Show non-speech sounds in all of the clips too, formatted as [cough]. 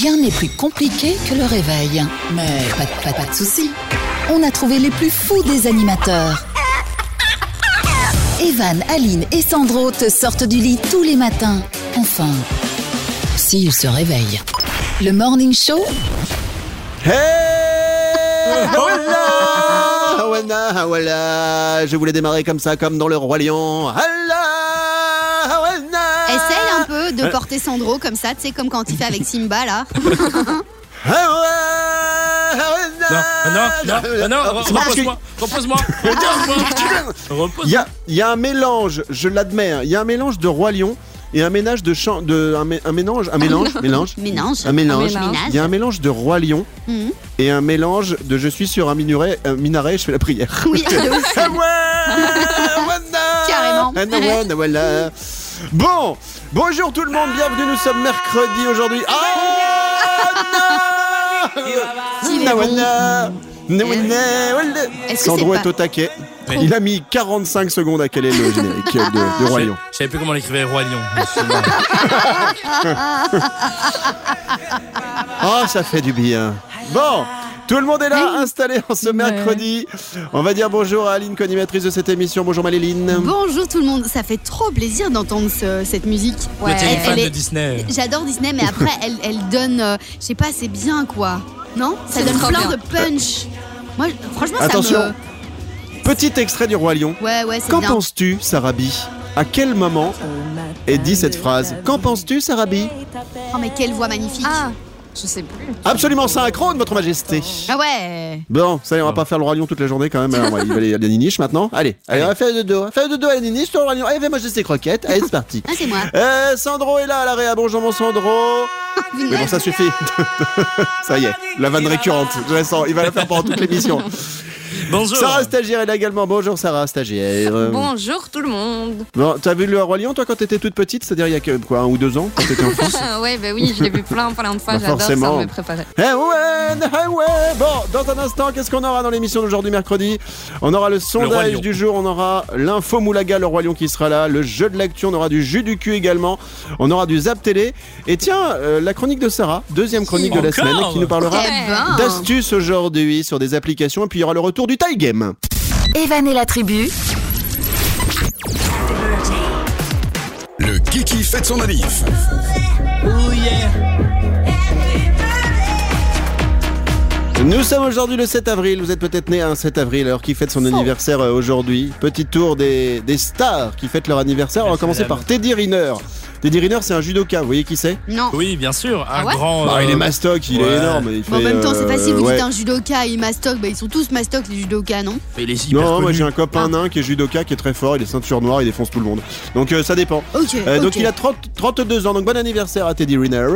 Rien n'est plus compliqué que le réveil. Mais pas, de- pas, pas de soucis. On a trouvé les plus fous des animateurs. Evan, Aline et Sandro te sortent du lit tous les matins. Enfin, s'ils se réveillent. Le Morning Show, Hey Voilà Voilà, voilà Je voulais démarrer comme ça, comme dans le Roi Lion. Allah de porter Sandro comme ça, tu sais, comme quand il fait avec Simba là. [laughs] Non, non, non, non, repose-moi, repose-moi, repose-moi, Il repose-moi. y a, il y a un mélange, je l'admets, hein, il y a un mélange de Roi Lion et un ménage de chant, de un, mé- un mélange, un mélange, [laughs] mélange, Ménage. un mélange. mélange. Il y a un mélange de Roi Lion Mhm. et un mélange de je suis sur un minaret, un minaret, je fais la prière. Oui. [laughs] Ah. Carrément. Ah. Bon, bonjour tout le monde, bienvenue, nous sommes mercredi aujourd'hui. Ah non est. Est-ce que Sandro est pas- au taquet. Il a mis 45 secondes à caler le générique de, de Roi Je Lion. je savais plus comment on écrivait Roi Lion. [laughs] Ah, ça fait du bien. Bon, tout le monde est là, installé en ce mercredi. On va dire bonjour à Aline, co-animatrice de cette émission. Bonjour Maléline. Bonjour tout le monde, ça fait trop plaisir d'entendre ce- cette musique. Une Elle- fan elle de est- Disney. J'adore Disney, mais après, elle, elle donne, euh, je sais pas, c'est bien quoi. Non? Ça C'est donne plein bien. de punch. Moi, franchement, Attention. ça Petit extrait du Roi Lion. me. Ouais, ouais, c'est Qu'en penses-tu, Sarabi À quel moment est dit cette phrase? Qu'en penses-tu, Sarabi Oh, mais quelle voix magnifique. Ah, je sais plus. Absolument synchrone, votre majesté. Ah ouais. Bon, ça y est, on va pas faire le Roi Lion toute la journée quand même. [laughs] Alors, il va aller à la niniche maintenant. Allez, allez, on va faire de dos. Faire de dos à la niniche sur le Roi Lion. Allez, ces croquettes. Allez, c'est parti. [laughs] Ah, c'est moi. Euh, Sandro est là à l'arrêt. Bonjour mon Sandro. Mais bon, ça suffit. [laughs] ça y est, la vanne récurrente. Je la sens. Il va la faire pendant toute l'émission. Bonjour. Sarah Stagiaire est là également. Bonjour Sarah Stagiaire. Bonjour tout le monde. Bon, t'as vu le Roi Lion toi quand t'étais toute petite, c'est-à-dire il y a que, quoi, un ou deux ans, quand t'étais enfant Ah [laughs] ouais, bah oui, je l'ai vu plein, plein de fois. Bah, J'adore ça, forcément. on me préparait. Eh ouais, eh ouais. Bon, dans un instant, qu'est-ce qu'on aura dans l'émission d'aujourd'hui mercredi? On aura le sondage du jour, on aura l'info Moulaga, le Roi Lion qui sera là, le jeu de l'actu, on aura du jus du cul également, on aura du Zap Télé, et tiens, euh, la chronique de Sarah, deuxième chronique de la semaine, qui nous parlera Eh ben. d'astuces aujourd'hui sur des applications, et puis il y aura le retour du tie game. Evan et la tribu, Le Kiki fête son manif. Nous sommes aujourd'hui le 7 avril, vous êtes peut-être né un 7 avril, alors qui fête son anniversaire euh, aujourd'hui? Petit tour des, des stars qui fêtent leur anniversaire, on va commencer par Teddy Riner. Teddy Riner c'est un judoka, vous voyez qui c'est? Non. Oui, bien sûr, un Ah ouais grand. Bah, euh, il est mastoc, il ouais. est énorme. Il Bon, en même temps, c'est euh, facile, vous ouais. dites un judoka et mastoc, bah ils sont tous mastoc les judokas, non? Il est hyper Non, moi j'ai un copain nain qui est judoka, qui est très fort, il est ceinture noire, il défonce tout le monde. Donc euh, ça dépend. Ok. Euh, Donc il a 30 32 ans, donc bon anniversaire à Teddy Riner.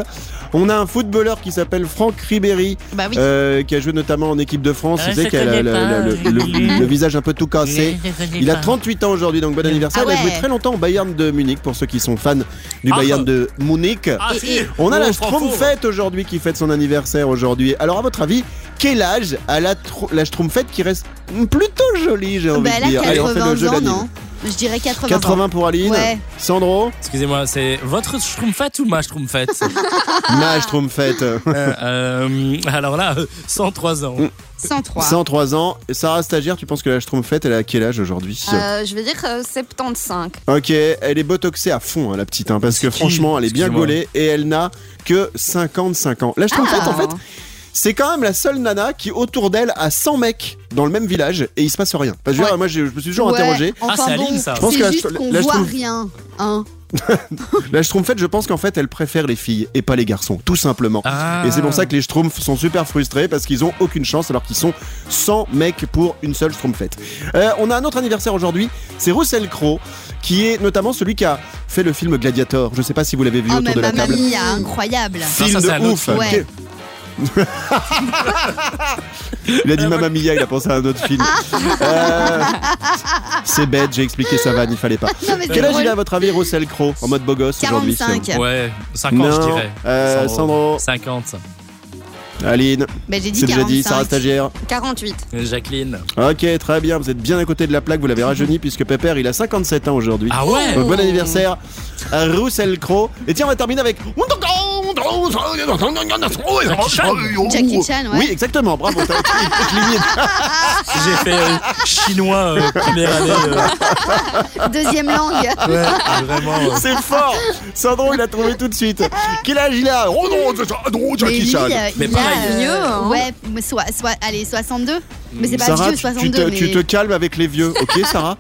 On a un footballeur qui s'appelle Franck Ribéry, Bah oui. euh, qui a joué notamment en équipe de France. Ah, a le, pas. le- le- le- [laughs] le visage un peu tout cassé. Il a 38 ans aujourd'hui, donc bon anniversaire. Ah Il a joué très longtemps au Bayern de Munich, pour ceux qui sont fans du Ah. Bayern de Munich. Ah, si. On a Oh, la Franco. Schtroumpfette aujourd'hui qui fête son anniversaire aujourd'hui. Alors à votre avis, quel âge a la, la qui reste plutôt jolie, j'ai envie Bah de elle a dire. Allez, on fait le 80 jeu ans, non? Je dirais 80, 80 ans. pour Aline. Ouais. Sandro, Excusez-moi, c'est votre Schtroumpfette ou ma Schtroumpfette? [laughs] Ma Schtroumpfette. Euh, euh, Alors là, euh, 103 ans. 103. 103 ans. Sarah Stagiaire, tu penses que la Schtroumpfette, elle a quel âge aujourd'hui? Euh, je vais dire euh, 75. Ok, elle est botoxée à fond, hein, la petite, hein, parce que franchement, elle est bien gaulée et elle n'a que 55 ans. La Schtroumpfette, Ah. en fait, c'est quand même la seule nana qui, autour d'elle, a 100 mecs dans le même village et il se passe rien. Parce que Ouais. moi, je me suis toujours Ouais, interrogé. Ah, Enfin c'est bon, Aline, ça. Je pense que la c'est juste Schtroumpf- qu'on voit rien. Hein. [laughs] La Schtroumpfette, je pense qu'en fait, elle préfère les filles et pas les garçons, tout simplement. Ah. Et c'est pour ça que les Schtroumpfs sont super frustrés parce qu'ils ont aucune chance alors qu'ils sont 100 mecs pour une seule Schtroumpfette. Euh, on a un autre anniversaire aujourd'hui, c'est Russell Crowe qui est notamment celui qui a fait le film Gladiator. Je sais pas si vous l'avez vu Oh, autour mais de la table. Mia, incroyable. Film ça, c'est de ouf. Ouais. Il a dit Mamma Mia, il a pensé à un autre film. Euh, c'est bête, j'ai expliqué sa vanne, il fallait pas. Non, mais Quel âge drôle. il a à votre avis, Russell Crowe, en mode beau gosse aujourd'hui 45. Ouais, 50, Non, je dirais. euh, Sandro. 50. Aline, Bah, j'ai dit c'est déjà 45. dit, Sarah Stagiaire. 48. Jacqueline. Ok, très bien, vous êtes bien à côté de la plaque, vous l'avez rajeuni puisque Pépère il a 57 ans aujourd'hui. Ah ouais Donc bon anniversaire à Russell Crowe. Et tiens, on va terminer avec Jackie Chan, ouais. Oui, exactement, bravo. t'as été [laughs] limite. J'ai fait euh, chinois euh, première année. euh, Deuxième langue. ouais, vraiment. euh, C'est fort. Sandro, il a trouvé tout de suite. Quel âge il a? Oh non, c'est ça. Ah non, Mais Jackie lui, Chan. euh, Mais il pareil. a, euh, Vieux, hein. Ouais, mais soit, soit, allez, 62. Mais c'est pas Sarah, vieux, tu, tu 62. te, mais... tu te calmes avec les vieux, ok, [laughs] Sarah?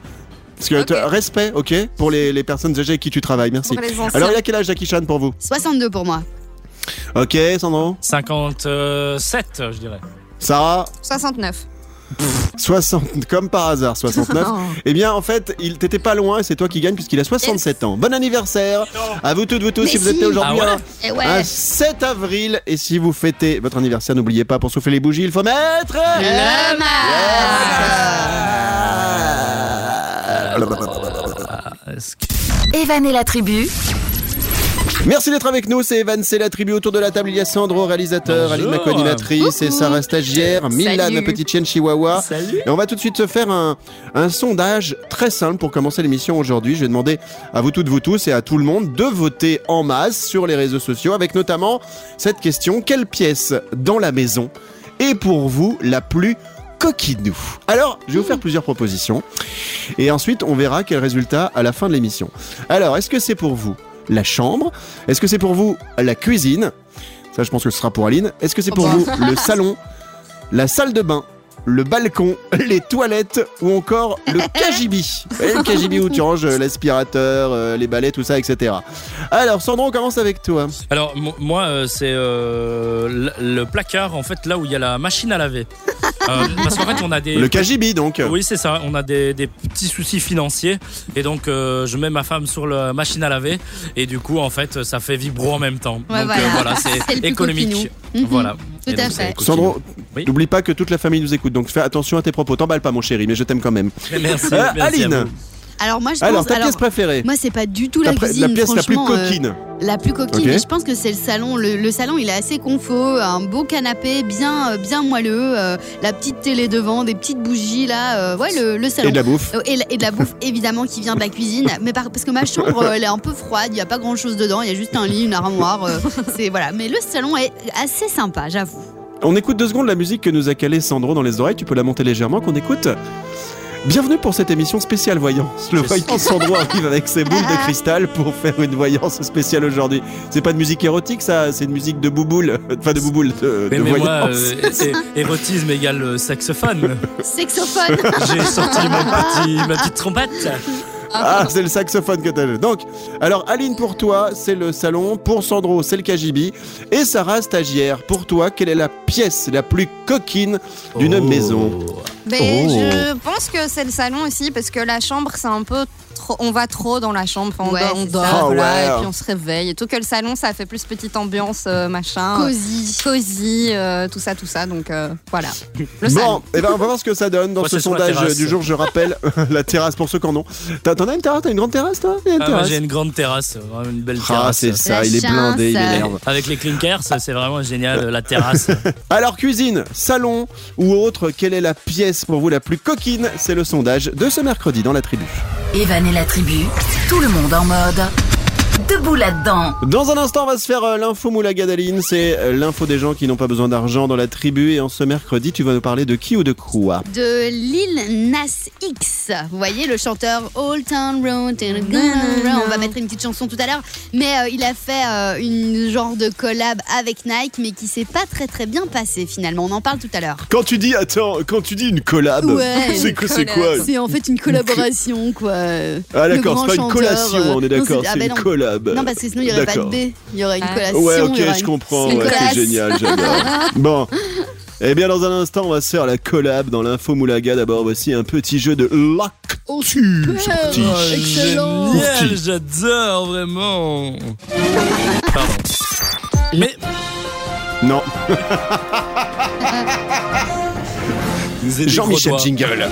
Parce que Ok. respect, ok, pour les, les personnes âgées avec qui tu travailles, merci. Pour les anciens. Alors, il a quel âge Jackie Chan pour vous? 62 pour moi. Ok, Sandro 57, je dirais. Sarah 69. 60, comme par hasard, 69. [laughs] Eh bien, en fait, il t'était pas loin et c'est toi qui gagne puisqu'il a 67 ans. Bon anniversaire à vous toutes, vous tous, Mais si vous êtes si. aujourd'hui. Ah ouais hein. Ouais. Un 7 avril et si vous fêtez votre anniversaire, n'oubliez pas pour souffler les bougies, il faut mettre Le Evan et la tribu, Merci d'être avec nous, c'est Evan, c'est la tribu autour de la table. Il y a Sandro, réalisateur, Bonjour. Aline, ma co-animatrice, et Sarah stagiaire, Milan, Salut. ma petite chienne chihuahua. Salut. Et on va tout de suite se faire un, un sondage très simple pour commencer l'émission aujourd'hui. Je vais demander à vous toutes, vous tous et à tout le monde de voter en masse sur les réseaux sociaux avec notamment cette question quelle pièce dans la maison est pour vous la plus coquinou Alors, je vais vous faire plusieurs propositions et ensuite on verra quel résultat à la fin de l'émission. Alors, est-ce que c'est pour vous? La chambre. Est-ce que c'est pour vous la cuisine? Ça, je pense que ce sera pour Aline. Est-ce que c'est pour Oh vous le salon, [laughs] la salle de bain le balcon, [laughs] les toilettes ou encore le [laughs] cagibi. Le cagibi où tu ranges euh, l'aspirateur, euh, les balais, tout ça, etc. Alors, Sandro, on commence avec toi. Alors, mo- moi, euh, c'est euh, le, placard, en fait, là où il y a la machine à laver. Euh, [laughs] parce qu'en fait, on a des. Le cagibi, donc. Oui, c'est ça. On a des, des petits soucis financiers. Et donc, euh, je mets ma femme sur la machine à laver. Et du coup, en fait, ça fait vibro en même temps. Ouais, donc, voilà. euh, voilà, C'est économique. coquinou. Mhm. Voilà. Tout à fait. Sandro, Oui. n'oublie pas que toute la famille nous écoute, donc fais attention à tes propos. T'emballes pas, mon chéri, mais je t'aime quand même. Merci. Euh, merci à Aline, vous. Alors moi je alors pense. ta alors, pièce préférée moi c'est pas du tout la cuisine. pièce la plus euh, coquine. la plus coquine. Mais je pense que c'est le salon. Le, le salon il est assez confort, un beau canapé bien euh, bien moelleux, euh, la petite télé devant, des petites bougies là. euh, ouais le, le salon. Et de la bouffe. Euh, Et, la- et de la bouffe [laughs] évidemment qui vient de la cuisine, mais par- parce que ma chambre elle est un peu froide, il n'y a pas grand chose dedans, il y a juste un lit, une armoire, euh, [laughs] c'est voilà. Mais le salon est assez sympa, j'avoue. On écoute deux secondes la musique que nous a calé Sandro dans les oreilles. Tu peux la monter légèrement qu'on écoute. Bienvenue pour cette émission spéciale voyance. Le voyant Sandro arrive avec ses boules de cristal pour faire une voyance spéciale aujourd'hui. C'est pas de musique érotique ça, c'est une musique de bouboule. Enfin de bouboule, de, Mais, de mais moi, voyance. euh, érotisme égale euh, saxophone. Sexophone. J'ai sorti mon petit, ma petite trompette. Ah, c'est le saxophone que t'as. Donc, alors Aline pour toi, c'est le salon. Pour Sandro, c'est le KGB. Et Sarah, stagiaire, pour toi, quelle est la pièce la plus coquine d'une Oh. maison Mais Oh. je pense que c'est le salon aussi parce que la chambre c'est un peu trop. On va trop dans la chambre. On Ouais, on dort, ça. Ah voilà, ouais. et puis on se réveille. Et tout que le salon ça fait plus petite ambiance euh, machin. Cosy. Cosy, euh, tout ça, tout ça. Donc euh, voilà. Le Bon, salon. et ben on va voir ce que ça donne dans Moi, ce sondage du jour. Je rappelle [laughs] la terrasse pour ceux qui en ont. T'as- T'en as une terrasse? T'as une grande terrasse toi? Une Ah, moi, j'ai une grande terrasse, vraiment une belle Ah, terrasse. c'est ça, La il est blindé, il énerve. Avec les clinkers, c'est vraiment génial, la terrasse. [laughs] Alors, cuisine, salon ou autre, quelle est la pièce pour vous la plus coquine? C'est le sondage de ce mercredi dans la tribu. Evan et la tribu, tout le monde en mode debout là-dedans. Dans un instant, on va se faire euh, l'info Moulagadaline. C'est euh, l'info des gens qui n'ont pas besoin d'argent dans la tribu. Et en ce mercredi, tu vas nous parler de qui ou de quoi? De Lil Nas X. Vous voyez le chanteur Old Town Road. On va mettre une petite chanson tout à l'heure. Mais euh, il a fait euh, une genre de collab avec Nike, mais qui s'est pas très très bien passé finalement. On en parle tout à l'heure. Quand tu dis, attends, quand tu dis une collab, Ouais. [laughs] c'est que c'est Collab. quoi? C'est en fait une collaboration quoi. Ah d'accord, c'est pas une chanteur, collation, euh, on est non, d'accord, c'est- ah, c'est ben une non. collab. Non parce que sinon il y aurait pas de. B. Il y aurait une Ah. collation. Ouais, ok, je une- comprends. Ouais, c'est génial, j'adore. [laughs] bon. Eh bien, dans un instant, on va se faire la collab dans l'info Moulaga. D'abord, voici un petit jeu de Oh, l'actu. super. sorti. Excellent. Génial, j'adore vraiment. Pardon. Mais Non, [laughs] Jean-Michel. Jingle.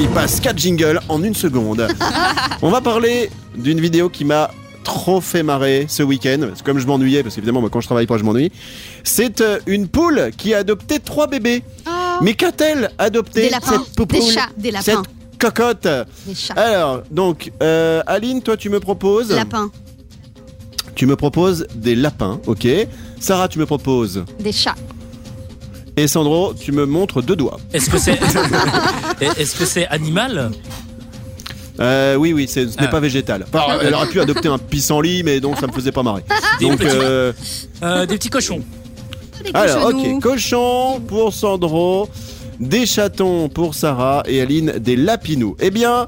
Il passe 4 jingles en une seconde. [laughs] on va parler d'une vidéo qui m'a trop fait marrer ce week-end. Parce que Comme je m'ennuyais, parce qu'évidemment, moi, quand je travaille pas, je m'ennuie. C'est euh, une poule qui a adopté trois bébés. Oh, Mais qu'a-t-elle adopté Des lapins, cette poule? Des chats, des lapins. Cette cocotte. Des chats. Alors, donc, euh, Aline, toi, tu me proposes. Lapin. tu me proposes des lapins, ok. Sarah, tu me proposes. Des chats. Et Sandro, tu me montres deux doigts. Est-ce que c'est [laughs] est-ce que c'est animal? Euh, oui, oui, c'est- ce n'est Ah. pas végétal. Enfin, elle aurait pu adopter un pissenlit, mais donc ça me faisait pas marrer. Des Donc, petits- euh, Euh, Des petits cochons. Les alors, cochonous. ok, cochon pour Sandro, des chatons pour Sarah et Aline, des lapinous. Eh bien,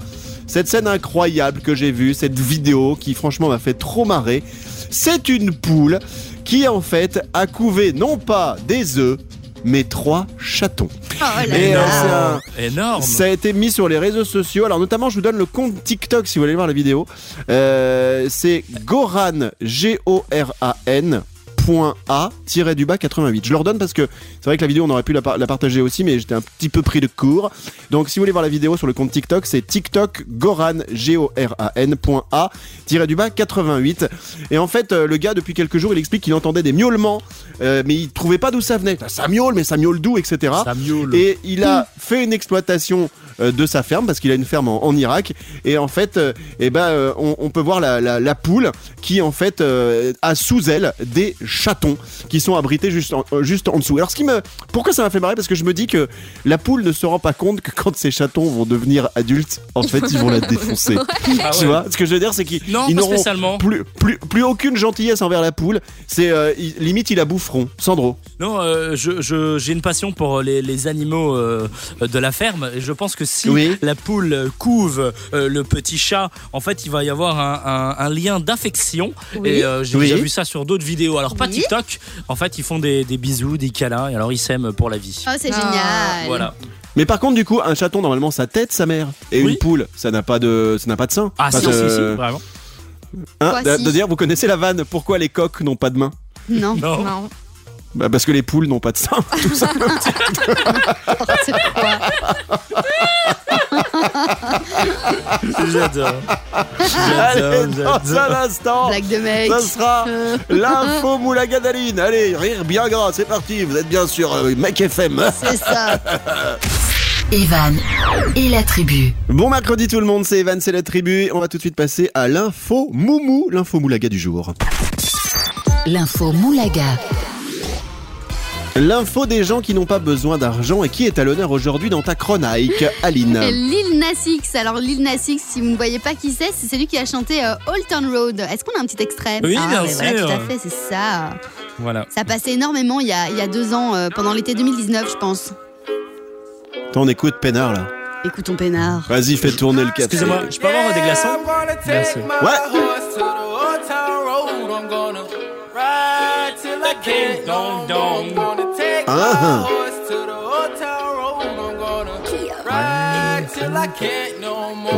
cette scène incroyable que j'ai vue, cette vidéo qui franchement m'a fait trop marrer, c'est une poule qui en fait a couvé non pas des œufs, mes trois chatons. Oh et euh, un, énorme. Ça a été mis sur les réseaux sociaux. Alors notamment, je vous donne le compte TikTok si vous voulez voir la vidéo. Euh, c'est Goran G O R A N a-88. Je leur donne parce que c'est vrai que la vidéo, on aurait pu la, partager aussi, mais j'étais un petit peu pris de court. Donc si vous voulez voir la vidéo sur le compte TikTok, c'est TikTok Goran, G-O-R-A-N, A-du-bas 88. Et en fait, euh, le gars, depuis quelques jours, il explique qu'il entendait des miaulements, euh, mais il trouvait pas d'où ça venait. Ça miaule, mais ça miaule d'où, etc. Et il a fait une exploitation euh, de sa ferme, parce qu'il a une ferme en, Irak. Et en fait, eh ben, on, peut voir la, la, poule qui, en fait, a sous elle des chatons qui sont abrités juste en, euh, juste en dessous. Alors ce qui me pourquoi ça m'a fait marrer? Parce que je me dis que la poule ne se rend pas compte que quand ces chatons vont devenir adultes en fait ils vont la [laughs] défoncer. Ah Tu ouais. vois? Ce que je veux dire c'est qu'ils n'auront spécialement. plus, plus plus aucune gentillesse envers la poule. C'est euh, limite ils la boufferont. Sandro. Non, euh, je- je- j'ai une passion pour les, les animaux euh, de la ferme et je pense que si Oui. la poule couve euh, le petit chat, en fait, il va y avoir un, un- un lien d'affection. Oui. Et euh, j'ai Oui. déjà vu ça sur d'autres vidéos. Alors pas Oui. TikTok. En fait, ils font des, des bisous, des câlins et alors ils s'aiment pour la vie. Oh, c'est Ah, génial. Voilà. Mais par contre, du coup, un chaton, normalement, sa tête, sa mère. Et Oui. une poule, ça n'a pas de, ça n'a pas de sein. Ah Parce si, si, que- si, vraiment. Hein, Quoi, de, si dire, vous connaissez la vanne Pourquoi les coqs n'ont pas de main? Non. Non. Non. bah Parce que les poules n'ont pas de sein. [laughs] N'importe quoi. J'adore. Allez, dans un instant, Blague de mec. ça sera [laughs] l'info moulaga d'Aline. Allez, rire bien gras, c'est parti. Vous êtes bien sur euh, Mec FM. c'est ça. [laughs] Evan et la tribu. Bon mercredi tout le monde, c'est Evan, c'est la tribu. On va tout de suite passer à l'info moumou, l'info moulaga du jour. L'info Moulaga. L'info des gens qui n'ont pas besoin d'argent et qui est à l'honneur aujourd'hui dans ta chronique, Aline. [laughs] Lil Nas X. Alors Lil Nas X, si vous ne voyez pas qui c'est, c'est celui qui a chanté euh, Old Town Road. Est-ce qu'on a un petit extrait Oui, ah, bien Voilà, sûr. tout à fait, c'est ça. Voilà. Ça passait énormément il y a, il y a deux ans, euh, pendant l'été 2019, je pense. Attends, on écoute Pénard là. Écoutons Pénard. Vas-y, fais tourner le café. Excusez-moi, je peux avoir des glaçons Merci. Ouais.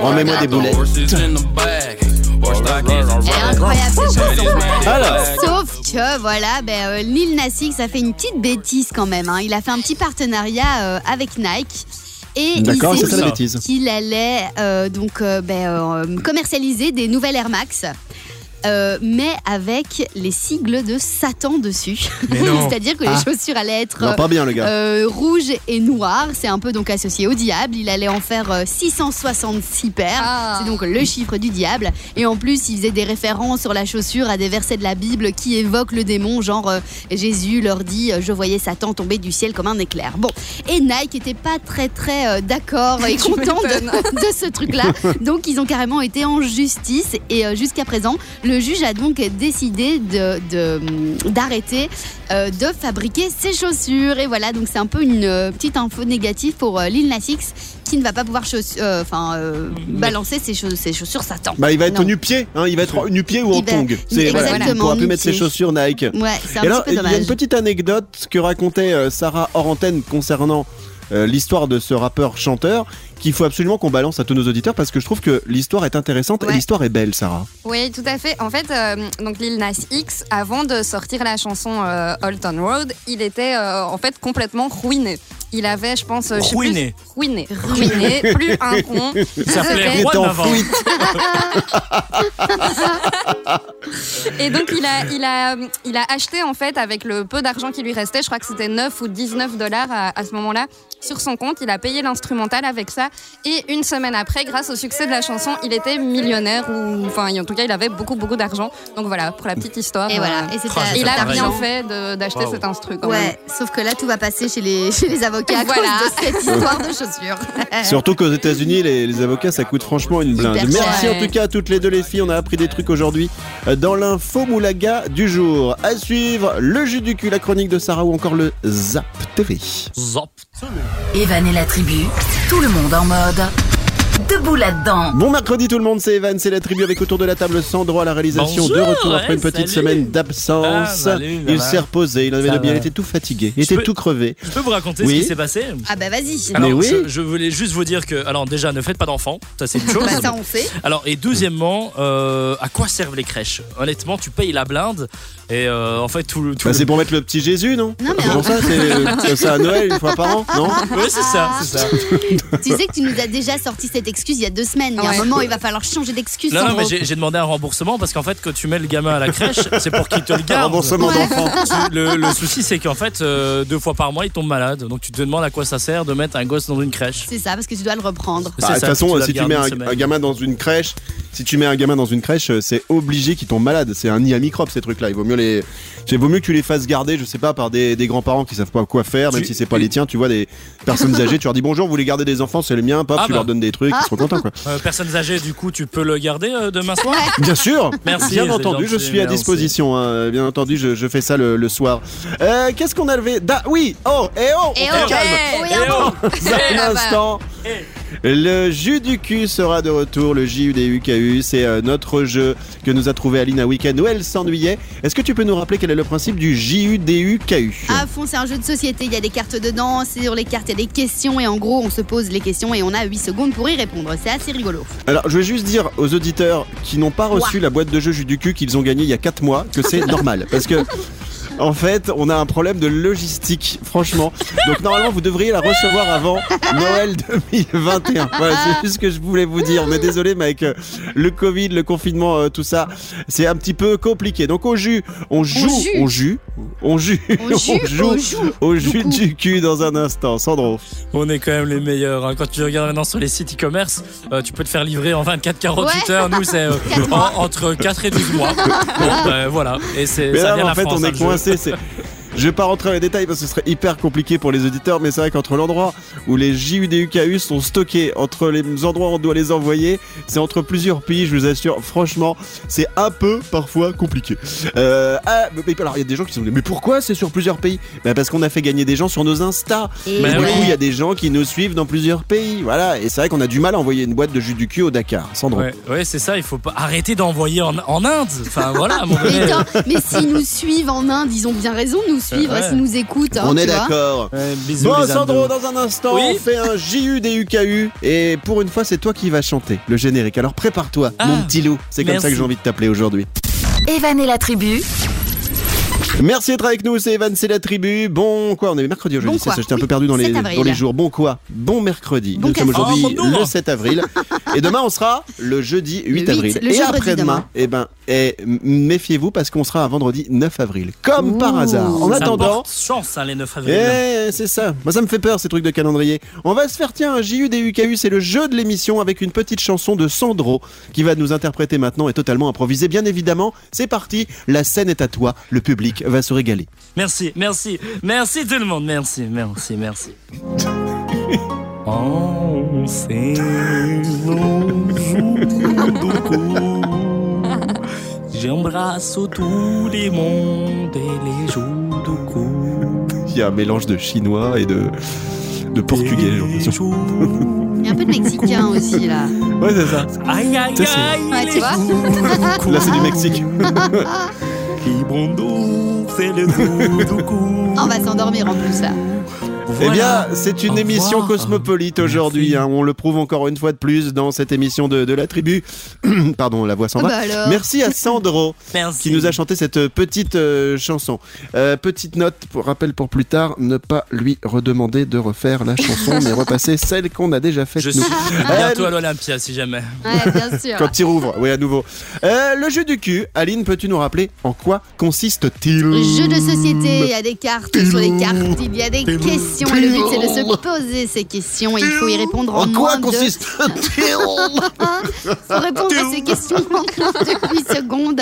Remets-moi des boulettes. Incroyable cette chanson. Alors. Sauf que voilà, ben, euh, Lil Nas X a fait une petite bêtise quand même. hein. Il a fait un petit partenariat euh, avec Nike. Et il D'accord, s'est c'est ça la dit bêtise. qu'il allait euh, donc euh, ben, euh, commercialiser des nouvelles Air Max. Euh, mais avec les sigles de Satan dessus. [laughs] C'est-à-dire que Ah. les chaussures allaient être Non, pas bien le gars. euh, rouge et noir. C'est un peu donc associé au diable. Il allait en faire euh, 666 paires. Ah. C'est donc le chiffre du diable. Et en plus, il faisait des références sur la chaussure à des versets de la Bible qui évoquent le démon, genre euh, Jésus leur dit euh, Je voyais Satan tomber du ciel comme un éclair. Bon, et Nike était pas très très euh, d'accord [laughs] et content de, [laughs] de ce truc-là. Donc, ils ont carrément été en justice. Et euh, jusqu'à présent, le juge a donc décidé de- de- d'arrêter euh, de fabriquer ses chaussures. Et voilà, donc c'est un peu une euh, petite info négative pour euh, Lil Nas X qui ne va pas pouvoir chauss- euh, enfin, euh, balancer ses, chauss- ses chaussures Satan. Bah, il va être Non. nu-pied, hein, il va être nu-pied ou en tongue. C'est voilà, il pourra plus mettre ses chaussures Nike. Ouais, c'est un Et alors, petit peu il y a dommage. une petite anecdote que racontait euh, Sarah hors antenne concernant euh, l'histoire de ce rappeur chanteur qu'il faut absolument qu'on balance à tous nos auditeurs parce que je trouve que l'histoire est intéressante et l'histoire est belle, Sarah. Oui, tout à fait. En fait, euh, donc Lil Nas X, avant de sortir la chanson euh, Old Town Road, il était euh, en fait complètement ruiné. Il avait, je pense, euh, je sais plus- Ruiné. ruiné, ruiné, [laughs] plus un rond. Il s'appelait. Et donc il a, il, a, il a acheté en fait avec le peu d'argent qui lui restait, je crois que c'était 9 ou 19 dollars à, à ce moment-là, sur son compte. Il a payé l'instrumental avec ça. Et une semaine après, grâce au succès de la chanson, il était millionnaire ou enfin en tout cas il avait beaucoup beaucoup d'argent. Donc voilà pour la petite histoire. Et voilà. euh, Et c'était Ah, il a bien fait de- d'acheter Wow. cet instru quand même. Ouais, sauf que là tout va passer chez les, chez les avocats à Voilà. cause de cette [laughs] histoire de chaussures. [laughs] Surtout qu'aux États-Unis, les, les avocats, ça coûte franchement une blinde. Merci en tout cas à toutes les deux les filles. On a appris des trucs aujourd'hui euh, dans l'info moulaga du jour. À suivre, le jus du cul, la chronique de Sarah ou encore le Zap TV. Zop. Evan la tribu, tout le monde en mode debout là-dedans. Bon mercredi tout le monde, c'est Evan, c'est la tribu avec autour de la table Sandro à la réalisation Bonjour, de retour après ouais, une petite salut. semaine d'absence. Ah, salut, il s'est reposé, il avait le bien, il était tout fatigué, il Je était peux- tout crevé. Je peux vous raconter Oui. ce qui s'est passé Ah bah vas-y. alors, Mais oui. je, je voulais juste vous dire que, alors déjà, ne faites pas d'enfants, ça c'est une [laughs] chose. Bah ça on sait. Alors, et deuxièmement, euh, à quoi servent les crèches? Honnêtement, tu payes la blinde et euh, en fait, tout le. Tout Bah, le- c'est pour mettre le petit Jésus, non? Non, mais C'est pour [laughs] ça, c'est à Noël une fois par an, non? Ouais, c'est ça, c'est ça. Tu sais que tu nous as déjà sorti cette excuse il y a deux semaines. Il y a un moment, il va falloir changer d'excuse. Non, non, mais j'ai demandé un remboursement parce qu'en fait, quand tu mets le gamin à la crèche, [laughs] c'est pour qu'il te le Un garde. remboursement d'enfant. [laughs] Le, le souci, c'est qu'en fait, euh, deux fois par mois, il tombe malade. Donc, tu te demandes à quoi ça sert de mettre un gosse dans une crèche. C'est ça, parce que tu dois le reprendre. Bah, C'est de toute ça, façon, si tu mets un, un gamin dans une crèche, si tu mets un gamin dans une crèche, euh, c'est obligé qu'il tombe malade. C'est un nid à microbes ces trucs-là. Il vaut mieux les, il vaut mieux que tu les fasses garder, je sais pas, par des, des grands-parents qui savent pas quoi faire, même Tu- si c'est pas les tiens. Tu vois des personnes âgées, tu leur dis bonjour, vous voulez garder des enfants, c'est les miens, pop, Ah tu bah. leur donnes des trucs, ils seront contents quoi. Euh, personnes âgées, du coup, tu peux le garder euh, demain soir [laughs] Bien sûr, Merci, bien c'est entendu, je suis à disposition. hein. Bien entendu, je, je fais ça le, le soir. Euh, Qu'est-ce qu'on a levé Da- Oui, oh, et oh, se oh, calme. Oh, et Eh oh. oh [laughs] Un là-bas. instant. Le jus du cul sera de retour, le JUDUKU, c'est euh, notre jeu que nous a trouvé Aline un week-end où elle s'ennuyait. Est-ce que tu peux nous rappeler quel est le principe du JUDUKU À fond, c'est un jeu de société. Il y a des cartes dedans. Sur les cartes, il y a des questions. Et en gros, on se pose les questions et on a 8 secondes pour y répondre. C'est assez rigolo. Alors, je vais juste dire aux auditeurs qui n'ont pas reçu la boîte de jeu jus du cul qu'ils ont gagné il y a 4 mois que c'est [laughs] normal. Parce que. En fait, on a un problème de logistique, franchement. Donc normalement, vous devriez la recevoir avant Noël [laughs] 2021. Voilà, c'est juste ce que je voulais vous dire. On est désolé, mais avec euh, le Covid, le confinement, euh, tout ça, c'est un petit peu compliqué. Donc au jus, on joue, jus. on jus, on jus, On joue, on joue. [laughs] au jus du cul dans un instant. Sandro. On est quand même les meilleurs. hein. Quand tu regardes maintenant sur les sites e-commerce, euh, tu peux te faire livrer en 24-48 Ouais. heures. Nous, c'est euh, [laughs] en- entre 4 et 12 mois. Bon, ben, voilà. Et c'est Mais ça là, vient de en la fait, France, on hein, est jeu. coincé. C'est... Je vais pas rentrer dans les détails parce que ce serait hyper compliqué pour les auditeurs, mais c'est vrai qu'entre l'endroit où les JUDUKU sont stockés, entre les endroits où on doit les envoyer, c'est entre plusieurs pays, je vous assure. Franchement, c'est un peu parfois compliqué. Euh, ah, mais- alors, il y a des gens qui se sont dit, mais pourquoi c'est sur plusieurs pays? Bah, Parce qu'on a fait gagner des gens sur nos Insta. Et Ben du oui. coup, il y a des gens qui nous suivent dans plusieurs pays. Voilà. Et c'est vrai qu'on a du mal à envoyer une boîte de jus du cul au Dakar. Sandro. Ouais, ouais, c'est ça. Il faut pas arrêter d'envoyer en, en Inde. Enfin, voilà, à [laughs] Mais, s'ils nous suivent en Inde, ils ont bien raison de nous suivre, Ouais. s'ils nous écoutent. hein, on est tu vois. d'accord. Ouais, bisous, Bon les Sandro, dans un instant, Oui on fait un JUDUKU et pour une fois c'est toi qui vas chanter le générique. Alors prépare-toi, Ah, mon petit loup. C'est comme merci. ça que j'ai envie de t'appeler aujourd'hui. Evan et la tribu, Merci d'être avec nous, c'est Evan, c'est la tribu. Bon quoi, on est mercredi aujourd'hui, Bon c'est quoi, ça, j'étais un peu oui, perdu dans les, 7 avril. dans les jours. Bon quoi Bon mercredi. Bon nous sommes café. aujourd'hui Oh, le 7 avril et demain on sera le jeudi 8 8, avril. le et jeudi après-demain, demain. eh ben, m- méfiez-vous parce qu'on sera un vendredi 9 avril. Comme par hasard. En Ça attendant, chance, hein, les 9 avril. Eh, c'est ça. Moi, ça me fait peur, ces trucs de calendrier. On va se faire, tiens, un JUDUKU, c'est le jeu de l'émission avec une petite chanson de Sandro qui va nous interpréter maintenant et totalement improvisée. Bien évidemment, c'est parti. La scène est à toi. Le public va se régaler. Merci, merci, merci tout le monde, merci, merci, merci. [laughs] On et les cou. [laughs] Il y a un mélange de chinois et de, de portugais, j'ai l'impression. [laughs] Il y a un peu de mexicain aussi là. Ouais, c'est ça. Aïe aïe Ça, aïe, Ouais, tu vois. [laughs] Là, c'est du Mexique. Qui bon dos, c'est le jour du cou. On va s'endormir en plus là. Eh bien, c'est une Au émission revoir. cosmopolite aujourd'hui. Hein. on le prouve encore une fois de plus dans cette émission de, de la tribu. [clears throat] Pardon, la voix s'en Ah va. bah. Merci à Sandro [laughs] Merci. qui nous a chanté cette petite euh, chanson. Euh, petite note, pour rappel pour plus tard, ne pas lui redemander de refaire la chanson, mais repasser [laughs] celle qu'on a déjà faite Je nous. suis bientôt à l'Olympia si jamais. Ouais, bien [laughs] sûr. Quand il rouvre, oui à nouveau. Euh, le jeu du cul, Aline, peux-tu nous rappeler en quoi consiste-t-il? Jeu de société, il y a des cartes sur les cartes, il y a des questions et le but c'est de se poser ces questions et il faut y répondre en, En quoi moins de... consiste-t-il faut [laughs] répondre à ces questions en moins de 8 secondes.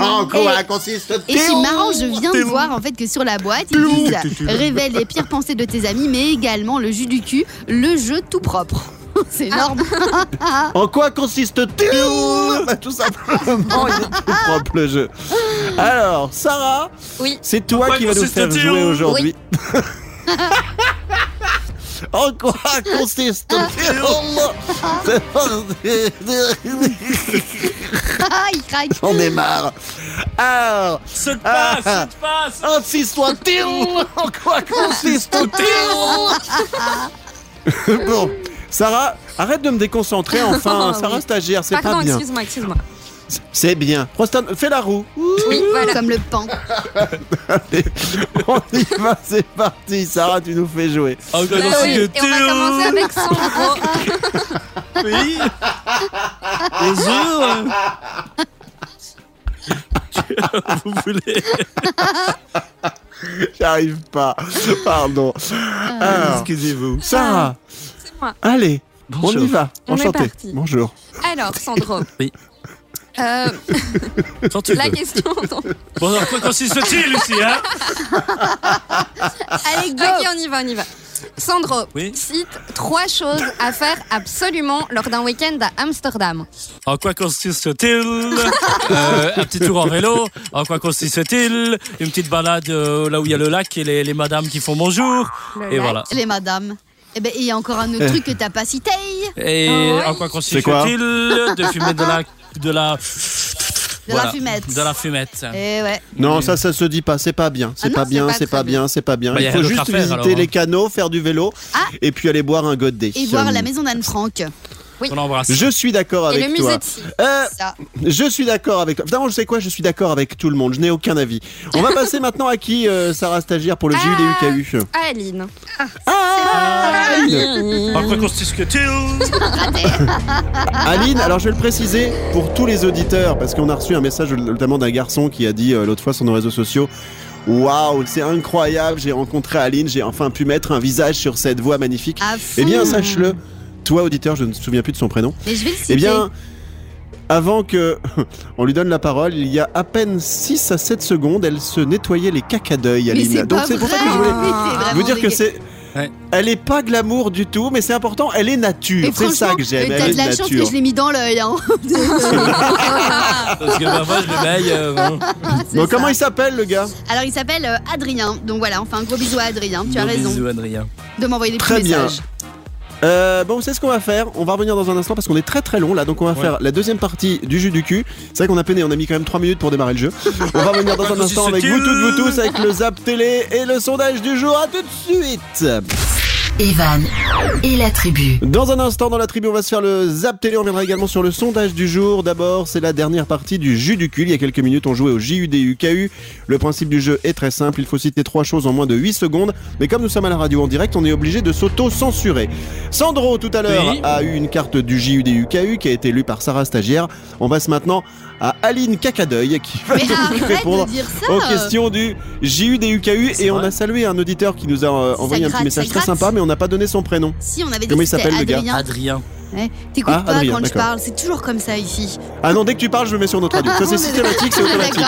En quoi Et- consiste-t-il Et c'est marrant, je viens de voir en fait que sur la boîte, ils disent révèle les pires pensées de tes amis, mais également le jus du cul, le jeu tout propre. [laughs] C'est énorme. [laughs] En quoi consiste-t-il Bah, Tout simplement, il est tout propre le jeu. Alors, Sarah, Oui. c'est toi qui vas nous faire jouer aujourd'hui. En quoi consiste-t-il Ah, il craque. J'en ai marre. Saute Ah. pas, saute pas, saute ainsi soit-il [laughs] En quoi consiste-t-il Bon, Sarah, arrête de me déconcentrer enfin. Oui. Sarah stagiaire, c'est Pardon, pas bien. excuse-moi, excuse-moi. C'est bien. Prostan, fais la roue. Oui, voilà. Comme le pan. Allez, on y va, c'est parti. Sarah, tu nous fais jouer. Bah oui, et on va commencer avec Sandro. Oui. [laughs] Bonjour. [laughs] Vous voulez J'arrive pas. Pardon. Alors, Excusez-vous. Sarah. C'est moi. Allez, on Bonjour. y va. On est Enchanté. parti. Bonjour. Alors, Sandro. Oui. Euh, la question. Bon, alors, quoi consiste-t-il ici, hein Allez, go Ok, on y va, on y va. Sandro, Oui. cite trois choses à faire absolument lors d'un week-end à Amsterdam. En quoi consiste-t-il? Euh, Un petit tour en vélo. En quoi consiste-t-il? Une petite balade euh, là où il y a le lac et les, les madames qui font bonjour. Le Et lac. voilà. Les madames. Eh ben, il y a encore un autre truc que t'as pas cité. Et oui. en quoi quoi consiste-t-il De fumer de la... De la... De la fumette. De la fumette. Eh ouais. Non, ça, ça se dit pas. C'est pas bien. C'est Ah pas bien. C'est pas bien. C'est pas bien. Bah, Il faut juste visiter alors, hein. les canaux, faire du vélo Ah. et puis aller boire un godet. Et voir la maison d'Anne Frank. Oui. On embrasse. Je suis d'accord Et avec le toi. musée de Scie. Euh, Ça. je suis d'accord avec toi. Finalement, je sais quoi Je suis d'accord avec tout le monde. Je n'ai aucun avis. On va passer maintenant à qui, euh, Sarah Stagiaire, pour le Ah. JUDUKU À Aline. Ah, Aline quoi consiste-t-il [laughs] Aline, alors je vais le préciser pour tous les auditeurs, parce qu'on a reçu un message notamment d'un garçon qui a dit euh, l'autre fois sur nos réseaux sociaux Waouh, c'est incroyable, j'ai rencontré Aline, j'ai enfin pu mettre un visage sur cette voix magnifique. Fond. Eh bien, sache-le, toi auditeur, je ne me souviens plus de son prénom. Mais je vais le citer. Eh bien, avant que [laughs] on lui donne la parole, il y a à peine 6 à 7 secondes, elle se nettoyait les caca d'œil, Aline. Donc c'est pour ça que je voulais vous dire que c'est. Ouais. Elle est pas glamour du tout, mais c'est important, elle est nature. C'est ça que j'aime, T'as de la chance que je l'ai mis dans l'œil. Hein. Parce que parfois je le baille. euh, bon. [laughs] Comment il s'appelle le gars? Alors il s'appelle euh, Adrien. Donc voilà, on fait un gros bisou à Adrien. Tu as Gros raison Bisous, Adrien. de m'envoyer des Très petits bien. messages. Euh, bon, c'est ce qu'on va faire. On va revenir dans un instant parce qu'on est très très long là. Donc on va Ouais. faire la deuxième partie du jus du cul. C'est vrai qu'on a peiné, on a mis quand même 3 minutes pour démarrer le jeu. On va revenir dans [laughs] un Quoi instant avec vous toutes, vous tous, avec le zap télé et le sondage du jour. À tout de suite. Evan et la tribu. Dans un instant, dans la tribu, on va se faire le zap télé. On reviendra également sur le sondage du jour. D'abord, c'est la dernière partie du jus du cul. Il y a quelques minutes, on jouait au JUDUKU. Le principe du jeu est très simple. Il faut citer trois choses en moins de 8 secondes. Mais comme nous sommes à la radio en direct, on est obligé de s'auto-censurer. Sandro, tout à l'heure, Oui. a eu une carte du JUDUKU qui a été lue par Sarah Stagiaire. On passe maintenant à Aline Cacadeuil qui va donc répondre ça. aux questions du JUDUKU. C'est Et on a salué un auditeur qui nous a euh, envoyé un petit message très gratte. sympa, mais on n'a pas donné son prénom. Si on avait dit Comment que il c'était s'appelle, le gars Adrien. Ouais. T'écoutes Ah, pas Adrien, quand je parle, c'est toujours comme ça ici. Ah non, dès que tu parles, je me mets sur notre radio. Ça, [laughs] c'est systématique, c'est automatique.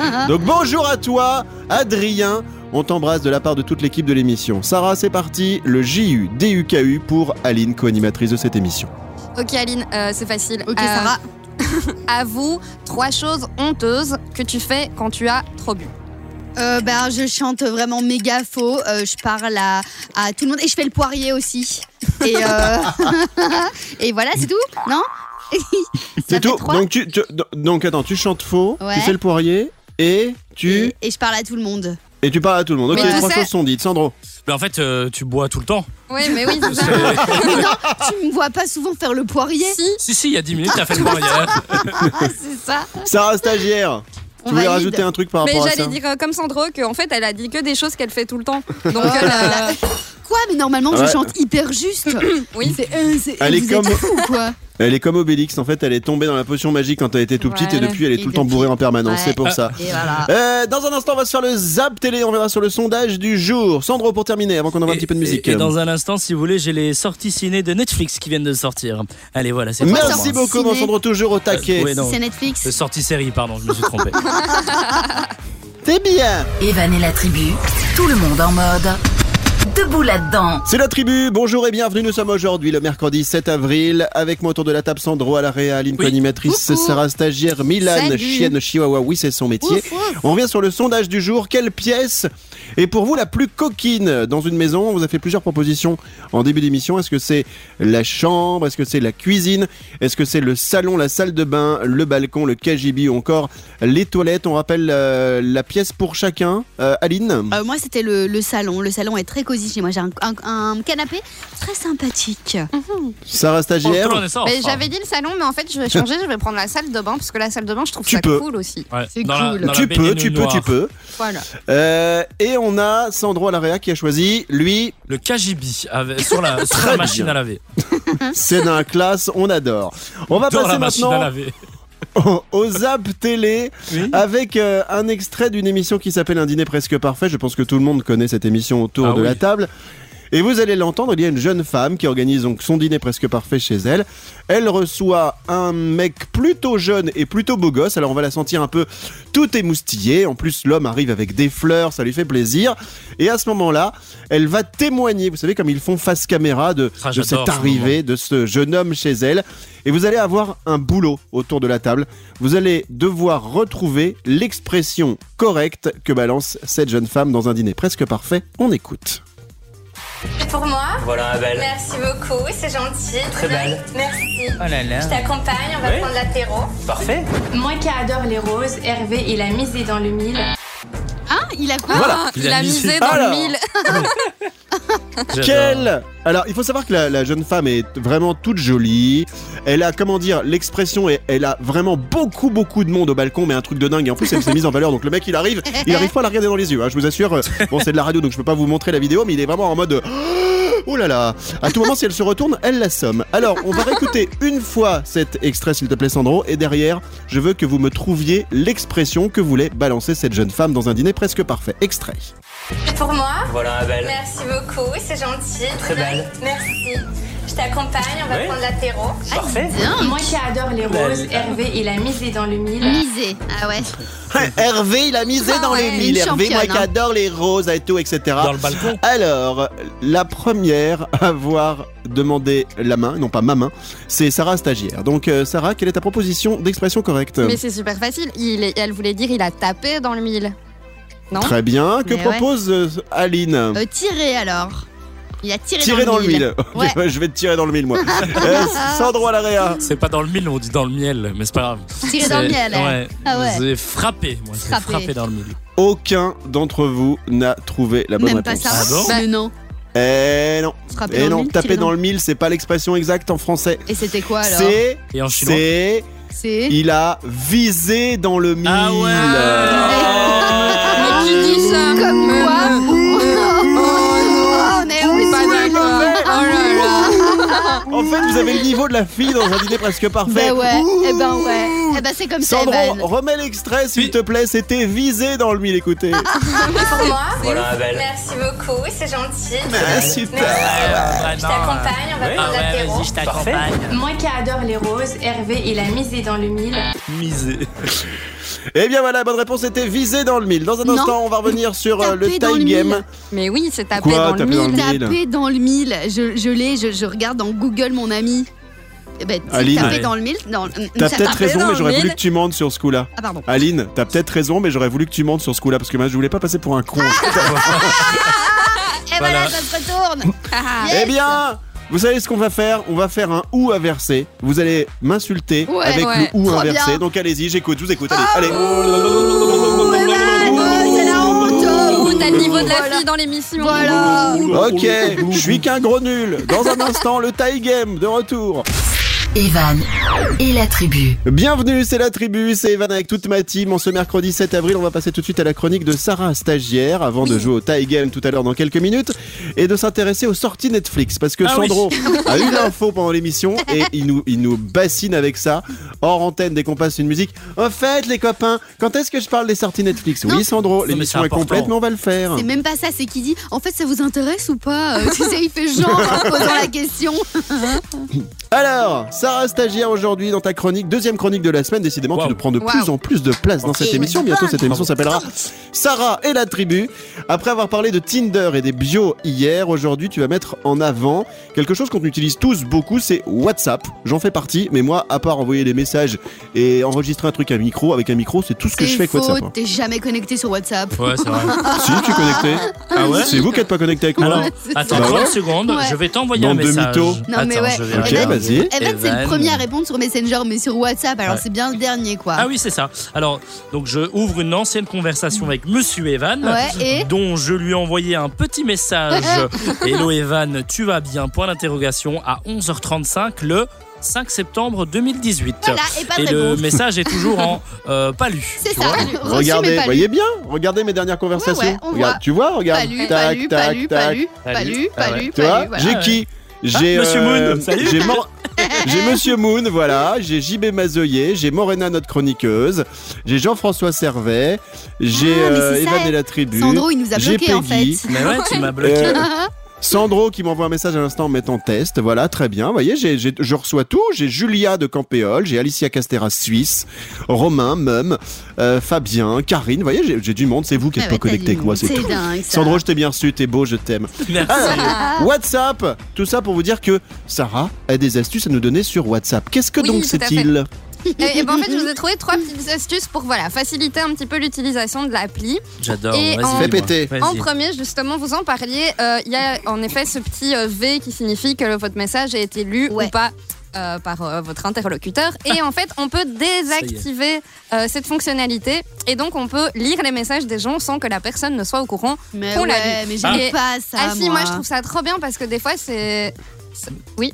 Euh, [laughs] Donc, bonjour à toi, Adrien. On t'embrasse de la part de toute l'équipe de l'émission. Sarah, c'est parti. Le JU DUKU pour Aline, co-animatrice de cette émission. Ok, Aline, euh, c'est facile. Ok, Euh, Sarah. [laughs] Avoue trois choses honteuses que tu fais quand tu as trop bu. Euh, ben, je chante vraiment méga faux. Euh, je parle à, à tout le monde et je fais le poirier aussi. Et, euh, [laughs] et voilà, c'est tout, non? C'est tout. Donc, tu, tu- donc, attends, tu chantes faux, Ouais. tu fais le poirier et tu. et, et je parle à tout le monde. Et tu parles à tout le monde. Ok, trois choses sont dites. Sandro. Mais en fait, euh, tu bois tout le temps. Oui, mais oui, c'est ça. [laughs] [laughs] Mais non, tu me vois pas souvent faire le poirier. Si, Si, si, il y a 10 minutes, t'as fait le barrière. [laughs] C'est ça. Sarah stagiaire. On Tu voulais valide. rajouter un truc par mais rapport à ça j'allais dire euh, comme Sandro qu'en fait, elle a dit que des choses qu'elle fait tout le temps. Donc, euh, là. Quoi Mais normalement, Ouais. je chante hyper juste. oui. C'est, euh, c'est- Elle est vous comme- fous, quoi. Elle est comme Obélix. En fait, elle est tombée dans la potion magique quand elle était tout petite et depuis, elle est tout le temps bourrée en permanence. Ouais. C'est pour ça. Et voilà. Euh, dans un instant, on va se faire le zap télé. On verra sur le sondage du jour. Sandro, pour terminer, avant qu'on envoie un petit peu de musique. Et, et dans un instant, si vous voulez, j'ai les sorties ciné de Netflix qui viennent de sortir. Allez, voilà, c'est Merci beaucoup, ciné mon Sandro, toujours au taquet. Euh, non. C'est Netflix. Euh, Sortie série, pardon, je me suis trompé. [laughs] T'es bien. Evan et la tribu, tout le monde en mode debout là-dedans. C'est la tribu, bonjour et bienvenue, nous sommes aujourd'hui le mercredi 7 avril, avec moi autour de la table Sandro à la Réa, Aline Oui. co-animatrice, Coucou. Sarah stagiaire, Milan, Salut. chienne chihuahua, oui c'est son métier. Ouf, ouf. On revient sur le sondage du jour, quelle pièce est pour vous la plus coquine dans une maison On vous a fait plusieurs propositions en début d'émission, est-ce que c'est la chambre, est-ce que c'est la cuisine, est-ce que c'est le salon, la salle de bain, le balcon, le KGB ou encore les toilettes? On rappelle euh, la pièce pour chacun, Euh, Aline? Euh, moi, c'était le, le salon. Le salon est très cosy chez moi. J'ai un, un- un canapé très sympathique. Sarah stagiaire? Oh, j'avais dit le salon, mais en fait, je vais changer. Je vais prendre la salle de bain parce que la salle de bain, je trouve Tu ça peux. cool aussi. Ouais, C'est la- cool. Tu peux, tu peux, tu peux. Voilà. Euh, et on a Sandro Alaria qui a choisi, lui, Le KGB avec- sur la, [laughs] sur la Très machine à laver. [laughs] c'est d'un classe, on adore. On va Dans passer la machine à maintenant laver. [laughs] au, au Zap Télé Oui. avec euh, un extrait d'une émission qui s'appelle Un dîner presque parfait. Je pense que tout le monde connaît cette émission autour Ah de oui. la table. Et vous allez l'entendre, il y a une jeune femme qui organise donc son dîner presque parfait chez elle. Elle reçoit un mec plutôt jeune et plutôt beau gosse. Alors on va la sentir un peu tout émoustillée. En plus, l'homme arrive avec des fleurs, ça lui fait plaisir. Et à ce moment-là, elle va témoigner, vous savez, comme ils font face caméra de, Ah, cette ce arrivée de ce jeune homme chez elle. Et vous allez avoir un boulot autour de la table. Vous allez devoir retrouver l'expression correcte que balance cette jeune femme dans un dîner presque parfait. On écoute. Pour moi Voilà, belle. Merci beaucoup, c'est gentil. Très belle. Merci. Oh là là. Je t'accompagne, on va Oui. prendre l'apéro. Parfait. Moi qui adore les roses, Hervé, il a misé dans le mille. Ah, il a quoi Voilà. Il il, a a misé. misé dans Alors. le mille. [laughs] Quelle Alors, il faut savoir que la, la jeune femme est vraiment toute jolie. Elle a, comment dire, l'expression est, elle a vraiment beaucoup, beaucoup de monde au balcon, mais un truc de dingue. Et en plus, elle s'est mise en valeur. Donc le mec, il arrive, il arrive pas à la regarder dans les yeux. hein, je vous assure. Bon, c'est de la radio, donc je peux pas vous montrer la vidéo, mais il est vraiment en mode. Oh là là À tout moment, si elle se retourne, elle l'assomme. Alors, on va [laughs] réécouter une fois cet extrait, s'il te plaît, Sandro. Et derrière, je veux que vous me trouviez l'expression que voulait balancer cette jeune femme dans un dîner presque parfait. Extrait. Pour moi Voilà, belle. Merci beaucoup, c'est gentil. Très belle. Merci. Je t'accompagne, on va Oui. prendre l'apéro. Parfait. Moi qui adore les roses. Hervé, il a misé dans le mille. Misé. Ah ouais. [laughs] Hervé, il a misé Ah dans ouais, les mille. Hervé, moi qui hein. adore les roses et tout, etc. Dans le balcon. Alors, la première à avoir demandé la main, non pas ma main, c'est Sarah Stagiaire. Donc, euh, Sarah, quelle est ta proposition d'expression correcte Mais c'est super facile. Il est- elle voulait dire il a tapé dans le mille. Non? Très bien. Que Mais propose euh, Aline? Euh, tirer alors. Il a tiré, dans le mille. Ok, Ouais. bah, [laughs] je vais te tirer dans le mille, moi. [laughs] Euh, Sandro à l'area. C'est pas dans le mille, on dit dans le miel, mais c'est pas grave. Tirer dans le miel. hein. Ouais. Ah ouais. C'est frappé, moi. Frappé. frappé dans le mille. Aucun d'entre vous n'a trouvé la bonne Même pas ça. Ah bon Mais non. Eh non. Eh dans le non, mille, taper dans le mille, c'est pas l'expression exacte en français. Et c'était quoi alors C'est. Et en chinois C'est. C'est. Il a visé dans le mille. Ah ouais En fait, vous avez le niveau de la fille dans un dîner presque parfait. Ben ouais. Ouh. Eh ben ouais. Eh ben c'est comme ça, Sandro, remets l'extrait s'il te plaît. C'était visé dans le mille, écoutez. [laughs] Pour moi Voilà, belle. Merci beaucoup, c'est gentil. Ah, super. Je t'accompagne, on va Oui. prendre l'apéro. Parfait. Moi qui adore les roses, Hervé, il a misé dans le mille. Misé. Eh bien voilà, bonne réponse était visé dans le mille. Dans un Non. instant, on va revenir sur euh, le tie game. mille. Mais oui, c'est tapé Quoi, dans le taper dans le mille. mille Taper dans le mille. Je, je l'ai, je, je regarde dans Google mon ami. Eh ben, Aline. Ouais. dans le mille. Dans, T'as ça- peut-être tapé raison, mais j'aurais voulu que tu montes sur ce coup-là. Ah pardon. Aline, t'as peut-être raison, mais j'aurais voulu que tu montes sur ce coup-là parce que moi, je voulais pas passer pour un con. [laughs] [laughs] Et voilà, Voilà. ça se retourne. [laughs] Yes. Eh bien, vous savez ce qu'on va faire On va faire un ou inversé. Vous allez m'insulter Ouais, avec ouais. le ou Trop inversé. bien. Donc allez-y, j'écoute, je vous écoute. Allez, allez. Oh, Evan, oh, c'est la honte. Oh, T'as le niveau de la Voilà. fille dans l'émission. Voilà. Ok, je suis qu'un gros nul. Dans un instant, le tie game de retour. Evan et la tribu. Bienvenue, c'est la tribu, c'est Evan avec toute ma team. En ce mercredi 7 avril, on va passer tout de suite à la chronique de Sarah Stagiaire avant de jouer au tie game tout à l'heure dans quelques minutes et de s'intéresser aux sorties Netflix parce que Ah oui. Sandro [laughs] a eu l'info pendant l'émission et il nous, il nous bassine avec ça hors antenne dès qu'on passe une musique. En fait, les copains, quand est-ce que je parle des sorties Netflix? Oui, Sandro, l'émission c'est est complète, mais on va le faire. C'est même pas ça, c'est qui dit en fait ça vous intéresse ou pas? Euh, Tu sais, il fait genre en posant la question. [laughs] Alors, Sarah Stagiaire aujourd'hui dans ta chronique, deuxième chronique de la semaine. Décidément, tu nous prends de Wow. plus en plus de place dans cette Et émission. Bientôt, cette émission s'appellera Sarah et la tribu. Après avoir parlé de Tinder et des bios hier, aujourd'hui, tu vas mettre en avant quelque chose qu'on utilise tous beaucoup, c'est WhatsApp. J'en fais partie, mais moi, à part envoyer des messages et enregistrer un truc à micro, avec un micro, c'est tout ce que je fais avec WhatsApp. hein. t'es jamais connecté sur WhatsApp. Ouais, c'est vrai. [laughs] si, tu es connecté. Ah ouais C'est vous qui n'êtes pas connecté avec moi. Alors, attends Bah 30 ouais. secondes, Ouais. je vais t'envoyer un message. Non, mais Attends, ouais. je vais Ok, Evan, vas-y. Le premier à répondre sur Messenger, mais sur WhatsApp, alors Ouais. c'est bien le dernier quoi. Ah oui, c'est ça. Alors, donc je ouvre une ancienne conversation avec Monsieur Evan, Ouais, et dont je lui ai envoyé un petit message. [laughs] Hello Evan, tu vas bien? Point d'interrogation à 11h35 le 5 septembre 2018. voilà, et pas de Et le réponse. message est toujours en [laughs] euh, pas lu. C'est ça. vois. Regardez, pas voyez bien, regardez mes dernières conversations. Ouais, ouais, on Regarde, voit. tu vois, regarde. Pas lu, tac, pas lu, tac, pas lu, pas tac. lu, Pas pas lu. lu, Ah pas ouais. lu, Tu pas vois, lu. voilà. j'ai Ah qui J'ai Monsieur Moon, salut. J'ai Mor- [laughs] j'ai Monsieur Moon, voilà. J'ai JB Mazoyer, j'ai Morena notre chroniqueuse, j'ai Jean-François Servet, j'ai Ah, euh, Evan et la tribu. Sandro, il nous a j'ai bloqués en fait. Mais ouais, tu m'as bloqué. Euh, Sandro qui m'envoie un message à l'instant en mettant test. Voilà, très bien. Vous voyez, je reçois tout. J'ai Julia de Campéole, j'ai Alicia Castera Suisse, Romain, Mum, euh, Fabien, Karine. Vous voyez, j'ai du monde. C'est vous qui n'êtes Ah ouais, pas connecté avec moi, c'est tout. Dingue. Sandro, je t'ai bien reçu, t'es beau, je t'aime. [laughs] Merci. Alors, WhatsApp, tout ça pour vous dire que Sarah a des astuces à nous donner sur WhatsApp. Qu'est-ce que Oui, donc c'est-il Et, et ben, en fait, je vous ai trouvé trois petites astuces pour voilà, faciliter un petit peu l'utilisation de l'appli. J'adore. Et en- Fais péter. En premier, justement, vous en parliez, euh, il y a en effet ce petit euh, V qui signifie que votre message a été lu Ouais. ou pas. euh, par euh, votre interlocuteur [laughs] et en fait on peut désactiver euh, cette fonctionnalité et donc on peut lire les messages des gens sans que la personne ne soit au courant Mais On l'a ouais, mais j'aime Et- pas ça. ah si moi je trouve ça trop bien parce que des fois c'est- oui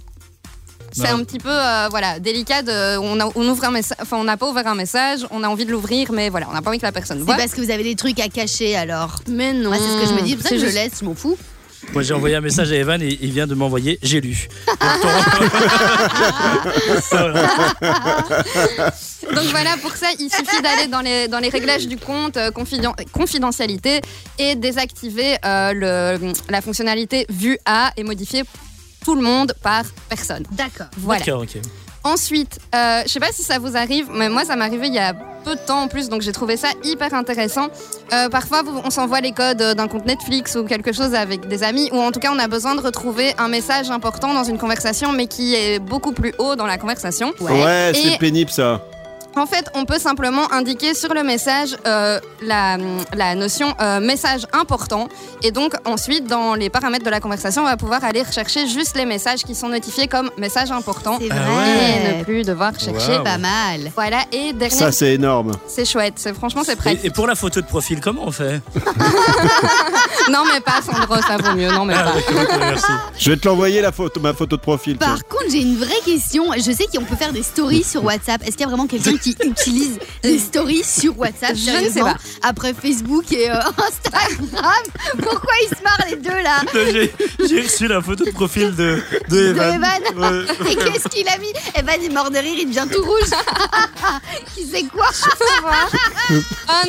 c'est un petit peu euh, voilà délicat de, on, a- on ouvre un message enfin on n'a pas ouvert un message on a envie de l'ouvrir mais voilà on n'a pas envie que la personne C'est voit parce que vous avez des trucs à cacher alors. mais non Moi, c'est ce que je me dis, C'est que je laisse, je m'en fous. Moi j'ai envoyé un message à Evan et il vient de m'envoyer j'ai lu. [laughs] Donc voilà, pour ça, il suffit d'aller dans les, dans les réglages du compte euh, confiden- confidentialité et désactiver euh, le, la fonctionnalité vue à et modifier tout le monde par personne. D'accord. Voilà. D'accord, ok. Ensuite, euh, je sais pas si ça vous arrive, mais moi ça m'est arrivé il y a peu de temps en plus, donc j'ai trouvé ça hyper intéressant. Euh, parfois, on s'envoie les codes d'un compte Netflix ou quelque chose avec des amis, ou en tout cas on a besoin de retrouver un message important dans une conversation, mais qui est beaucoup plus haut dans la conversation. Ouais, c'est Et- pénible ça. En fait, on peut simplement indiquer sur le message euh, la, la notion euh, message important. Et donc, ensuite, dans les paramètres de la conversation, on va pouvoir aller rechercher juste les messages qui sont notifiés comme message important. C'est Ah vrai. Et ne plus devoir chercher. Wow. Pas mal. Voilà, et dernier, Ça, c'est énorme. c'est chouette. C'est franchement, c'est Et, pratique. et pour la photo de profil, comment on fait? [laughs] Non, mais pas, Sandro, ça vaut mieux. Non, mais Ah, pas. Merci. Je vais te l'envoyer la photo, ma photo de profil. Par contre, j'ai une vraie question. Je sais qu'on peut faire des stories [laughs] sur WhatsApp. Est-ce qu'il y a vraiment quelqu'un qui utilise des [laughs] stories sur WhatsApp Je ne sais sérieusement pas. Après Facebook et euh, [laughs] Instagram. Pourquoi ils se marrent les deux là J'ai reçu la photo de profil de, de De Evan. Evan Ouais. [laughs] Et qu'est-ce qu'il a mis? Evan est mort de rire, il devient tout rouge. qui sait quoi? Oh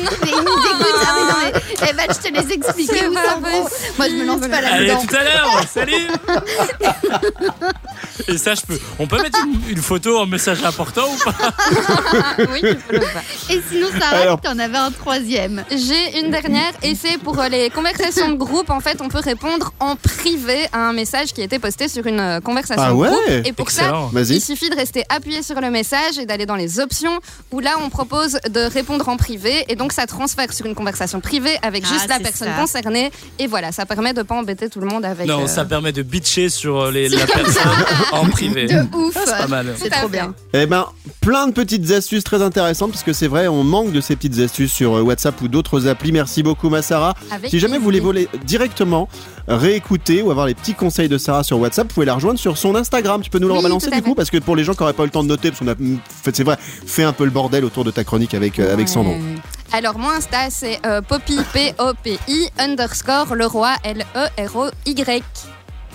non. Mais il nous dégoûte. Ah oui, non, mais Evan, je te laisse expliquer où en gros. Moi, je me lance pas Allez, là-dedans. tout à l'heure, salut Et ça, je peux. On peut mettre une, une photo en message important ou pas? [laughs] oui, tu peux le faire. Et sinon, Sarah, Alors- t'en avais un troisième. J'ai une dernière et c'est pour euh, les conversations de groupe. En fait, on peut répondre en privé à un message qui a été posté sur une euh, conversation Ah de ouais groupe. Et pour ça, Excellent. Il suffit de rester appuyé sur le message et d'aller dans les options où là, on propose de répondre en privé. Et donc, ça transfère sur une conversation privée avec Ah, juste la personne ça. concernée. Et voilà, ça permet de pas embêter tout le monde avec. Non, euh, ça permet de bitcher sur les, la personne en privé. De ouf. C'est pas mal. C'est trop bien. Eh ben, plein de petites astuces astuces très intéressantes parce que c'est vrai, on manque de ces petites astuces sur euh, WhatsApp ou d'autres applis. Merci beaucoup, ma Sarah. Avec Si jamais vous voulez voler directement réécouter ou avoir les petits conseils de Sarah sur WhatsApp, vous pouvez la rejoindre sur son Instagram. Tu peux nous le Oui, rebalancer tout à du coup parce que pour les gens qui n'auraient pas eu le temps de noter, parce qu'on a fait, c'est vrai, fait un peu le bordel autour de ta chronique avec, euh, avec Sandro. Alors, mon Insta, c'est euh, Poppy, P-O-P-I, underscore Leroy,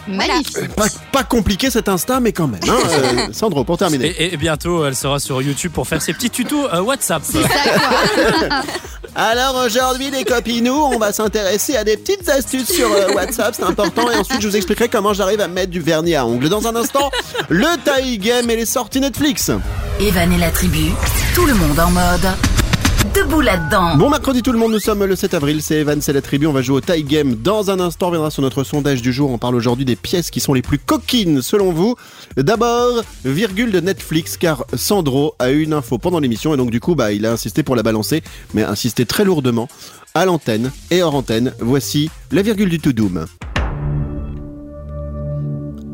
Voilà. Magnifique. Pas, pas compliqué cet Insta, mais quand même. hein, euh, [laughs] Sandro, pour terminer. Et, et bientôt, elle sera sur YouTube pour faire ses petits tutos euh, WhatsApp. C'est ça, quoi. [laughs] Alors aujourd'hui les copinous, on va s'intéresser à des petites astuces sur euh, WhatsApp, c'est important et ensuite je vous expliquerai comment j'arrive à mettre du vernis à ongles. Dans un instant, le taille game et les sorties Netflix. Evan et la tribu, tout le monde en mode Bon mercredi tout le monde, nous sommes le 7 avril, c'est Evan, c'est la tribu, on va jouer au taille game. Dans un instant, on reviendra sur notre sondage du jour, on parle aujourd'hui des pièces qui sont les plus coquines selon vous. D'abord, virgule de Netflix car Sandro a eu une info pendant l'émission et donc du coup bah, il a insisté pour la balancer, mais insisté très lourdement à l'antenne et hors antenne. Voici la virgule du tout doom.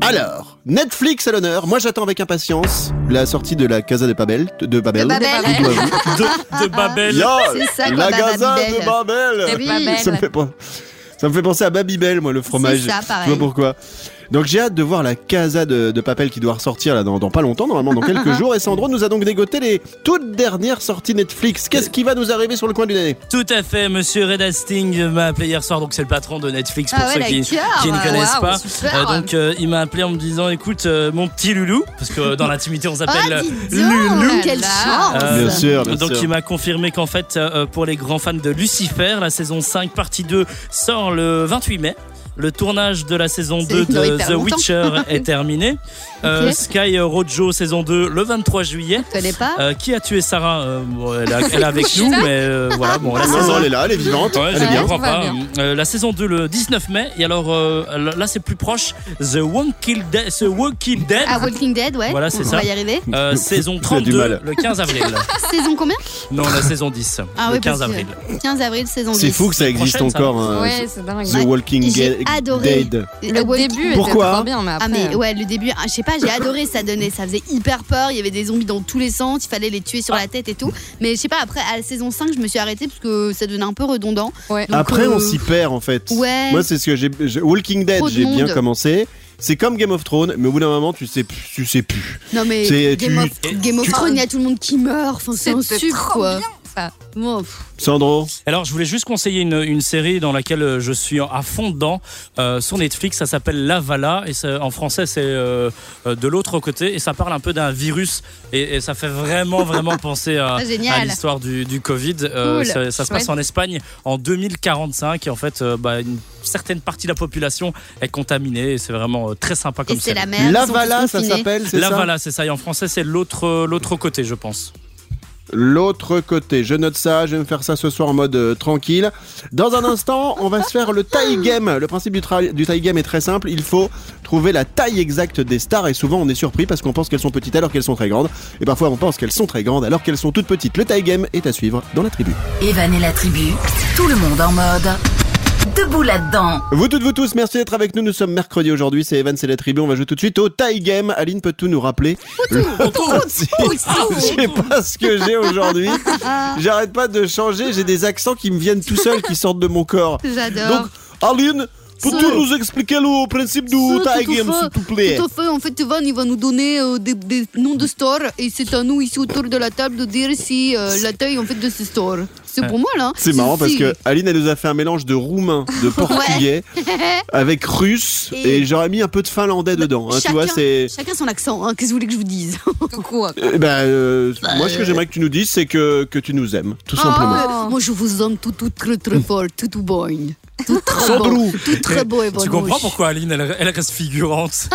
Alors, Netflix à l'honneur. Moi, j'attends avec impatience la sortie de la Casa de Babel. De Babel. De Babel. [laughs] De, de Babel. Yo, C'est ça, quoi, la Casa Babel. de Babel. Oui. Ça me fait pas. Ça me fait penser à Babybel, moi, le fromage. C'est ça, Je sais pareil. pas pourquoi? Donc j'ai hâte de voir la Casa de, de Papel qui doit ressortir là dans, dans pas longtemps, normalement dans quelques [laughs] jours. Et Sandro nous a donc dégoté les toutes dernières sorties Netflix. Qu'est-ce qui va nous arriver sur le coin du nez Tout à fait, monsieur Red Hastings m'a appelé hier soir, donc c'est le patron de Netflix pour Ah ouais, ceux qui, qui ne connaissent Waouh, pas. super. donc euh, il m'a appelé en me disant écoute euh, mon petit loulou, parce que dans l'intimité on s'appelle Ah, euh, loulou. Quelle chance. Euh, Bien sûr, bien Donc sûr. il m'a confirmé qu'en fait euh, pour les grands fans de Lucifer, la saison 5 partie 2 sort le 28 mai. Le tournage de la saison C'est 2 dans de The longtemps. Witcher [laughs] est terminé. Euh. Sky Rojo saison 2 le 23 juillet. Je connais pas. Euh, qui a tué Sarah Euh, bon, elle, a- elle est avec [laughs] nous, mais euh, voilà, bon, la Non, saison non, elle est là, elle est vivante. Ouais, elle je est bien. pas. bien. Euh, la saison 2 le 19 mai. Et alors euh, là, c'est plus proche. The Walking Dead. The Walking Dead. Ah, Walking Dead, ouais. Voilà, c'est On ça. va y arriver. euh, saison Tu as du 32 mal. le 15 avril. [laughs] Saison combien? Non, la saison 10 Ah le oui, 15 parce que- avril. 15 avril, saison 10. C'est fou que ça existe prochaine, ça. encore. hein, Ouais, c'est dingue. The Walking Ga- adoré. Dead. Le Walking- début Pourquoi était trop bien, mais après. Ah mais ouais le début ah, je sais pas j'ai [laughs] adoré ça donnait ça faisait hyper peur il y avait des zombies dans tous les sens il fallait les tuer sur la tête et tout mais je sais pas après à la saison 5 je me suis arrêtée parce que ça devenait un peu redondant Ouais. Donc, Après, euh, on s'y perd en fait. ouais. Moi, c'est ce que j'ai. Walking Dead, j'ai bien commencé. C'est comme Game of Thrones, mais au bout d'un moment, tu sais, plus- tu sais plus. non mais Game tu- of, Game of tu- Thrones il y a tout le monde qui meurt enfin c'est un sucre trop quoi bien, pff, Sandro, Alors, je voulais juste conseiller une, une série dans laquelle euh, je suis à fond dedans euh, sur Netflix. Ça s'appelle Lavala et c'est- en français c'est euh, de l'autre côté et ça parle un peu d'un virus et, et ça fait vraiment [laughs] vraiment penser à, Ah, à l'histoire du, du Covid. Euh, Cool. ça, ça se passe en Espagne en 2045 et en fait euh, bah, une certaine partie de la population est contaminée et c'est vraiment euh, très sympa et comme c'est série. la tous Lavala, ça s'appelle, c'est ça? Lavala, c'est ça. Et en français, c'est l'autre l'autre côté, je pense. L'autre côté, je note ça, je vais me faire ça ce soir en mode euh, tranquille. Dans un instant, on va se faire le taille game. Le principe du, du taille game est très simple, il faut trouver la taille exacte des stars et souvent on est surpris parce qu'on pense qu'elles sont petites alors qu'elles sont très grandes et parfois on pense qu'elles sont très grandes alors qu'elles sont toutes petites. Le taille game est à suivre dans la tribu. Evan la tribu, tout le monde en mode debout là-dedans. Vous toutes, vous tous, merci d'être avec nous. Nous sommes mercredi aujourd'hui, c'est Evan, c'est la tribu. On va jouer tout de suite au taille game. Aline peut tout nous rappeler. [laughs] [laughs] Je sais pas ce que j'ai aujourd'hui. [laughs] J'arrête pas de changer. J'ai des accents qui me viennent tout seuls, qui sortent de mon corps. j'adore Donc, Aline, peux-tu nous expliquer le principe du à game, s'il te plaît Tout à fait. En fait, Evan, il va nous donner euh, des, des noms de stores et c'est à nous ici autour de la table de dire si euh, la taille en fait de ce store. C'est pour moi là. C'est marrant parce que Aline, elle nous a fait un mélange de roumain, de portugais, [laughs] avec russe, et, Et- j'aurais mis un peu de finlandais dedans. hein, tu vois, Chacun- c'est. Chacun son accent. hein, Qu'est-ce que vous voulez que je vous dise? [laughs] Eh ben, euh, moi, ce que j'aimerais que tu nous dises, c'est que, que tu nous aimes, tout simplement. Ah, Moi, je vous aime tout, tout très très fort, tout tout bon, tout très bon, tout très beau et bon. Tu comprends pourquoi Aline, elle, elle reste figurante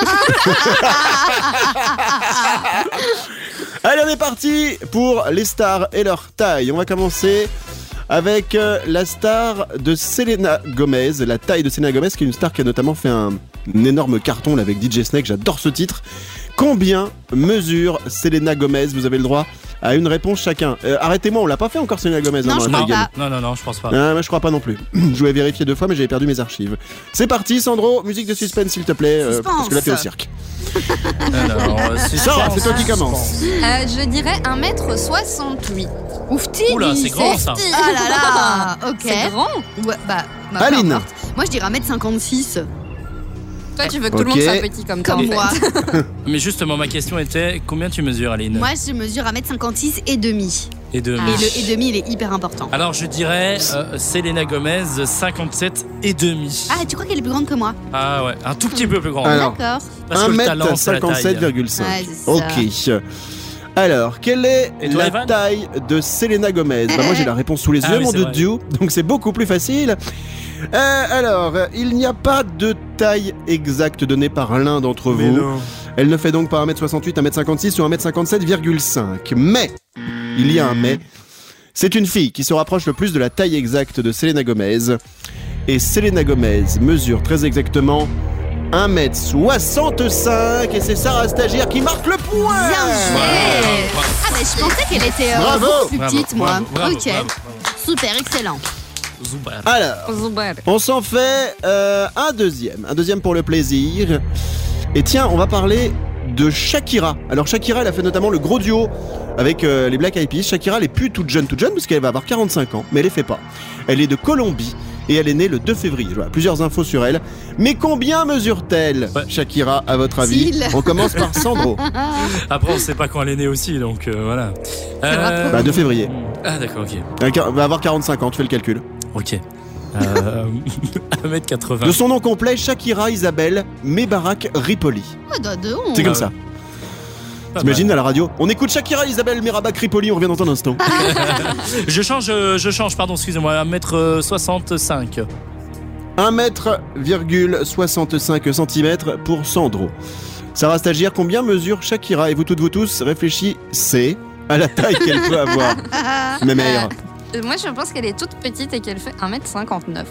Allez, on est parti pour les stars et leur taille. On va commencer avec euh, la star de Selena Gomez, la taille de Selena Gomez, qui est une star qui a notamment fait un, un énorme carton là, avec DJ Snake. J'adore ce titre. Combien mesure Selena Gomez? Vous avez le droit à une réponse chacun. Euh, Arrêtez-moi, on l'a pas fait encore Selena Gomez Non, hein, je crois pas. Non, non, non, je pense pas. Ah, je crois pas non plus. [clears throat] je voulais vérifier deux fois, mais j'avais perdu mes archives. C'est parti, Sandro, musique de suspense, s'il te plaît, euh, parce que là, t'es au cirque. [laughs] Alors, euh, Sarah, c'est toi qui commence. Euh, je dirais 1m68. Oufti Oula, c'est grand ça. Ah là là [laughs] Ok. C'est grand. Ouais, bah, bah, Aline. Moi, je dirais 1m56. Toi, tu veux que tout le Ok. monde soit petit comme toi. Comme en fait. moi. [laughs] [laughs] Mais justement, ma question était combien tu mesures, Aline moi, je mesure 1m56 et demi. Et de Et le et demi, il est hyper important. Alors, je dirais euh, Selena Gomez, 57 et demi. Ah, tu crois qu'elle est plus grande que moi? Ah ouais, un tout petit peu plus grand. Alors, Parce que le talent, c'est la taille. 1m57,5. Ouais, c'est ça. ok. Alors, quelle est Et toi, la Evan taille de Selena Gomez? Bah, Moi, j'ai la réponse sous les Ah yeux, oui, mon c'est vrai. Dieu, donc c'est beaucoup plus facile. Euh, alors, il n'y a pas de taille exacte donnée par l'un d'entre vous. Elle ne fait donc pas 1m68, 1m56 ou 1m57,5. Mais, il y a un mais. C'est une fille qui se rapproche le plus de la taille exacte de Selena Gomez. Et Selena Gomez mesure très exactement 1m65 et c'est Sarah Stagiaire qui marque le point Bien joué Ouais. Ah, bah, je pensais qu'elle était euh, Bravo. beaucoup plus Bravo, petite, moi. bravo, bravo, ok. bravo. Super, excellent. Alors, Zuber. on s'en fait euh, un deuxième. Un deuxième pour le plaisir. Et tiens, on va parler de Shakira. Alors Shakira, elle a fait notamment le gros duo avec euh, les Black Eyed Peas. Shakira, elle est plus toute jeune, toute jeune, parce qu'elle va avoir 45 ans, mais elle les fait pas. Elle est de Colombie et elle est née le 2 février. Voilà, plusieurs infos sur elle. Mais combien mesure-t-elle, Ouais. Shakira, à votre avis S'il. On commence par Sandro. [laughs] Après, on sait pas quand elle est née aussi, donc euh, voilà. va Bah, 2 février. Ah, d'accord, ok. Elle va avoir 45 ans, tu fais le calcul. Ok. Euh, [laughs] 1m80. De son nom complet, Shakira Isabelle Mebarak Ripoli. De, de C'est comme Ah ça. Pas T'imagines à la radio On écoute Shakira Isabelle Mebarak Ripoli, on revient dans un instant. [laughs] Je change, euh, je change, pardon, excusez-moi, 1m65. 1m65 cm pour Sandro. Sarah Stagiaire, combien mesure Shakira? Et vous toutes, vous tous, réfléchissez à la taille qu'elle peut avoir. [laughs] Ma mère. Euh, Moi, je pense qu'elle est toute petite et qu'elle fait 1m59.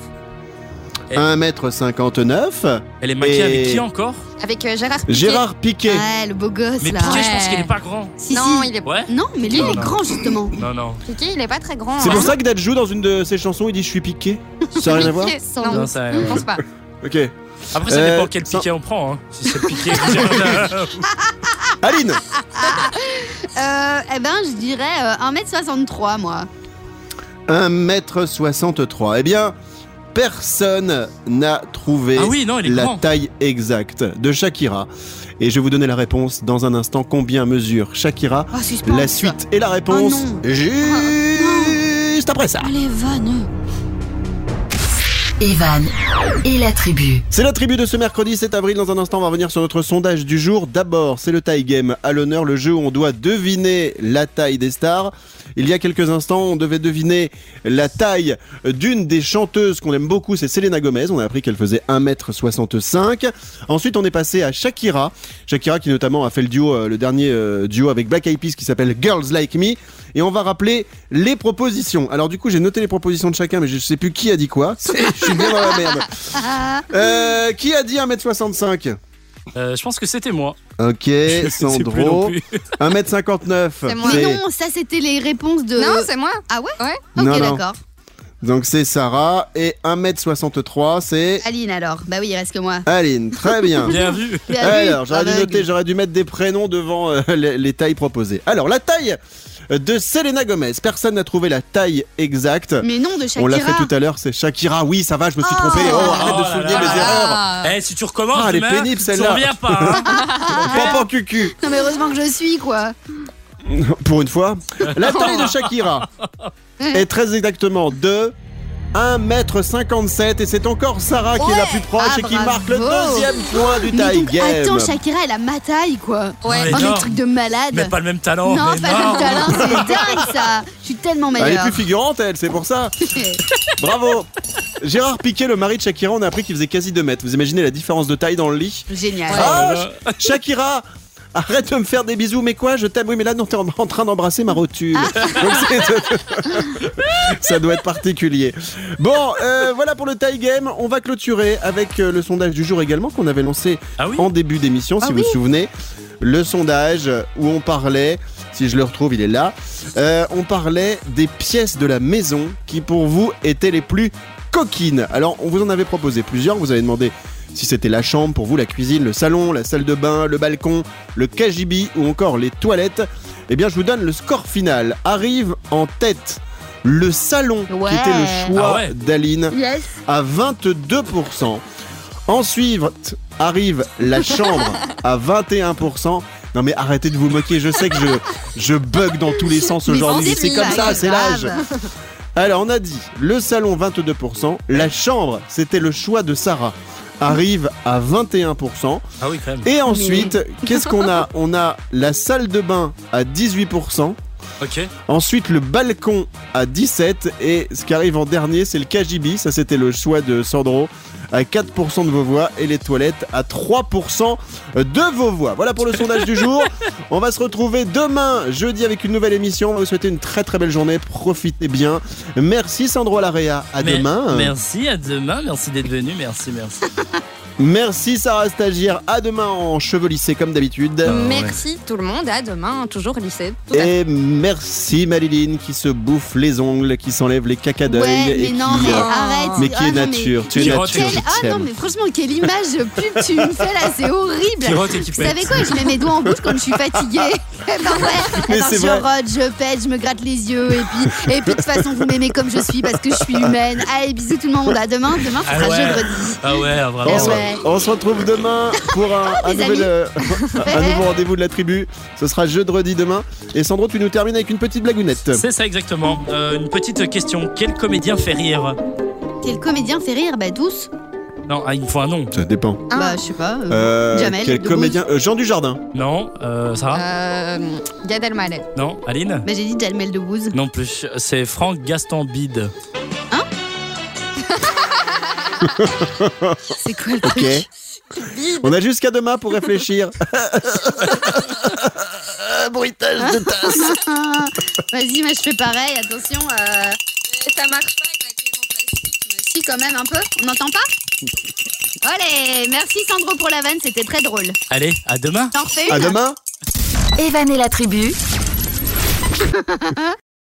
1m59. Elle est maquillée Et- avec qui encore? Avec euh, Gérard Piquet. Gérard Piquet. Ouais, le beau gosse, Mais là. Piqué, je pense qu'il est pas grand. Si, Non, si. il est Ouais Non, mais lui, Non, il est non. grand, justement. Non, non. Piqué, il est pas très grand. C'est hein. pour ça que Dad joue dans une de ses chansons, il dit Je suis piqué. Ça n'a rien à voir? Non, Non, ça- je pense pas. Ok. Après, ça Euh, dépend quel piqué on prend. Hein. Si c'est le piqué. [laughs] [laughs] Aline Euh, eh ben, je dirais euh, 1m63, moi. 1m63. Eh bien, personne n'a trouvé ah oui, non, la grand. taille exacte de Shakira. Et je vais vous donner la réponse dans un instant. Combien mesure Shakira Oh, suspense. La suite et la réponse Oh non. juste après ça. Allez, vanne. Evan et la tribu. C'est la tribu de ce mercredi 7 avril. Dans un instant, on va revenir sur notre sondage du jour. D'abord, c'est le taille game à l'honneur, le jeu où on doit deviner la taille des stars. Il y a quelques instants, on devait deviner la taille d'une des chanteuses qu'on aime beaucoup, c'est Selena Gomez. On a appris qu'elle faisait 1m65. Ensuite, on est passé à Shakira. Shakira qui notamment a fait le duo, euh, le dernier euh, duo avec Black Eyed Peas qui s'appelle Girls Like Me. Et on va rappeler les propositions. Alors du coup, j'ai noté les propositions de chacun, mais je sais plus qui a dit quoi. [laughs] C'est- Je suis bien dans la merde. [laughs] Euh, qui a dit 1m65 Euh, je pense que c'était moi. Ok, [laughs] Je sais plus non Sandro. plus. [laughs] 1m59. C'est moi. Mais non, ça, c'était les réponses de. Non, c'est moi. Ah ouais Ouais. Ok, Non, non. d'accord. Donc c'est Sarah. Et 1m63, c'est Aline, alors. Bah oui, il reste que moi. Aline. Très bien. Bien vu. Bien Alors, j'aurais dû aveugle. noter, j'aurais dû mettre des prénoms devant euh, les, les tailles proposées. Alors, la taille de Selena Gomez. Personne n'a trouvé la taille exacte. Mais non, de Shakira. On l'a fait tout à l'heure, c'est Shakira. Oui, ça va, je me suis trompé. Oh, arrête Oh de là souligner là mes là. erreurs. Eh, si tu recommences, Ah, elle est pénible, tu celle-là. reviens pas. hein. [laughs] Pampan cucu. Non, mais heureusement que je suis, quoi. [laughs] Pour une fois. La taille de [laughs] Shakira est très exactement de 1m57 et c'est encore Sarah qui est la plus proche Ah, et qui bravo. marque le deuxième point du Mais taille donc, game. attends, Shakira, elle a ma taille, quoi. Ouais. Oh, trucs de malade. Mais pas le même talent. non, mais pas non. le talent, c'est [laughs] dingue, ça. Je suis tellement Elle est meilleure. plus figurante elle, c'est pour ça. [laughs] Bravo. Gérard Piquet, le mari de Shakira, on a appris qu'il faisait quasi 2 mètres. Vous imaginez la différence de taille dans le lit? Génial. Ah. Shakira Arrête de me faire des bisous, mais quoi Je t'aime, oui, mais là, non, t'es en en train d'embrasser ma rotule. [laughs] Donc, c'est- Ça doit être particulier. Bon, euh, voilà pour le tie game. On va clôturer avec euh, le sondage du jour également qu'on avait lancé Ah oui en début d'émission, si Ah vous oui. vous souvenez. Le sondage où on parlait Si je le retrouve, il est là. Euh, on parlait des pièces de la maison qui pour vous étaient les plus coquines. Alors on vous en avait proposé plusieurs, vous avez demandé si c'était la chambre, pour vous la cuisine, le salon, la salle de bain, le balcon, le KGB ou encore les toilettes. Eh bien je vous donne le score final. Arrive en tête le salon Ouais. qui était le choix Ah ouais. d'Aline Yes. à 22%. Ensuite arrive la chambre [laughs] à 21%. Non mais arrêtez de vous moquer, je sais que je, je bug dans tous les sens aujourd'hui, mais c'est comme ça, c'est l'âge. Alors on a dit le salon 22%, la chambre c'était le choix de Sarah, arrive à 21%. Ah oui, quand même. Et ensuite, [laughs] qu'est-ce qu'on a? On a la salle de bain à 18%. Ok. Ensuite, le balcon à 17 et ce qui arrive en dernier, c'est le KGB. Ça, c'était le choix de Sandro à 4% de vos voix et les toilettes à 3% de vos voix. Voilà pour le sondage du jour. [laughs] On va se retrouver demain, jeudi, avec une nouvelle émission. On va vous souhaiter une très très belle journée. Profitez bien. Merci Sandro Larrea. À Mais- demain. Merci, à demain. Merci d'être venu. Merci, merci. [laughs] Merci Sarah Stagiaire. À demain en cheveux lissés comme d'habitude. Ah ouais. Merci tout le monde. À demain, toujours lycée. Et merci Marilyn qui se bouffe les ongles, qui s'enlève les caca d'œil Ouais, et mais qui, non, mais euh, arrête. mais qui Ah est non, mais- nature. Tu es Qui nature, Ah non, mais franchement, quelle image de pub tu me fais là, c'est horrible. Qui qui Vous savez quoi Je mets mes doigts en bouche quand je suis fatiguée. [laughs] Eh ben ouais. Eh je vrai. rote, je pète, je me gratte les yeux et puis et puis de toute façon vous m'aimez comme je suis parce que je suis humaine. Allez bisous tout le monde. À demain. Demain ce Ah sera ouais. jeudi. Ah ouais, vraiment. On se retrouve demain pour un, [laughs] nouvel, euh, [laughs] un nouveau rendez-vous de la tribu. Ce sera jeudi demain. Et Sandro, tu nous termines avec une petite blagounette. C'est ça exactement. Euh, une petite question. Quel comédien fait rire Quel comédien fait rire? Bah tous. Non, ah, il me faut un nom. Ça dépend. Bah je sais pas. euh, Euh, Jamel quel Debbouze. comédien euh, Jean Dujardin. Non, euh, Sarah Euh, Gad Elmaleh. Non, Aline Bah j'ai dit Jamel Debbouze. Non plus. C'est Franck Gaston Bide. [laughs] C'est quoi le Ok. truc On a jusqu'à demain pour réfléchir. [laughs] Bruitage de tasse. [laughs] Vas-y, moi je fais pareil. Attention. euh, Ça marche pas avec la clé en plastique. Si quand même un peu. On n'entend pas Allez, merci Sandro pour la vanne, c'était très drôle. Allez, à demain. T'en refais une À demain. Evan et la tribu,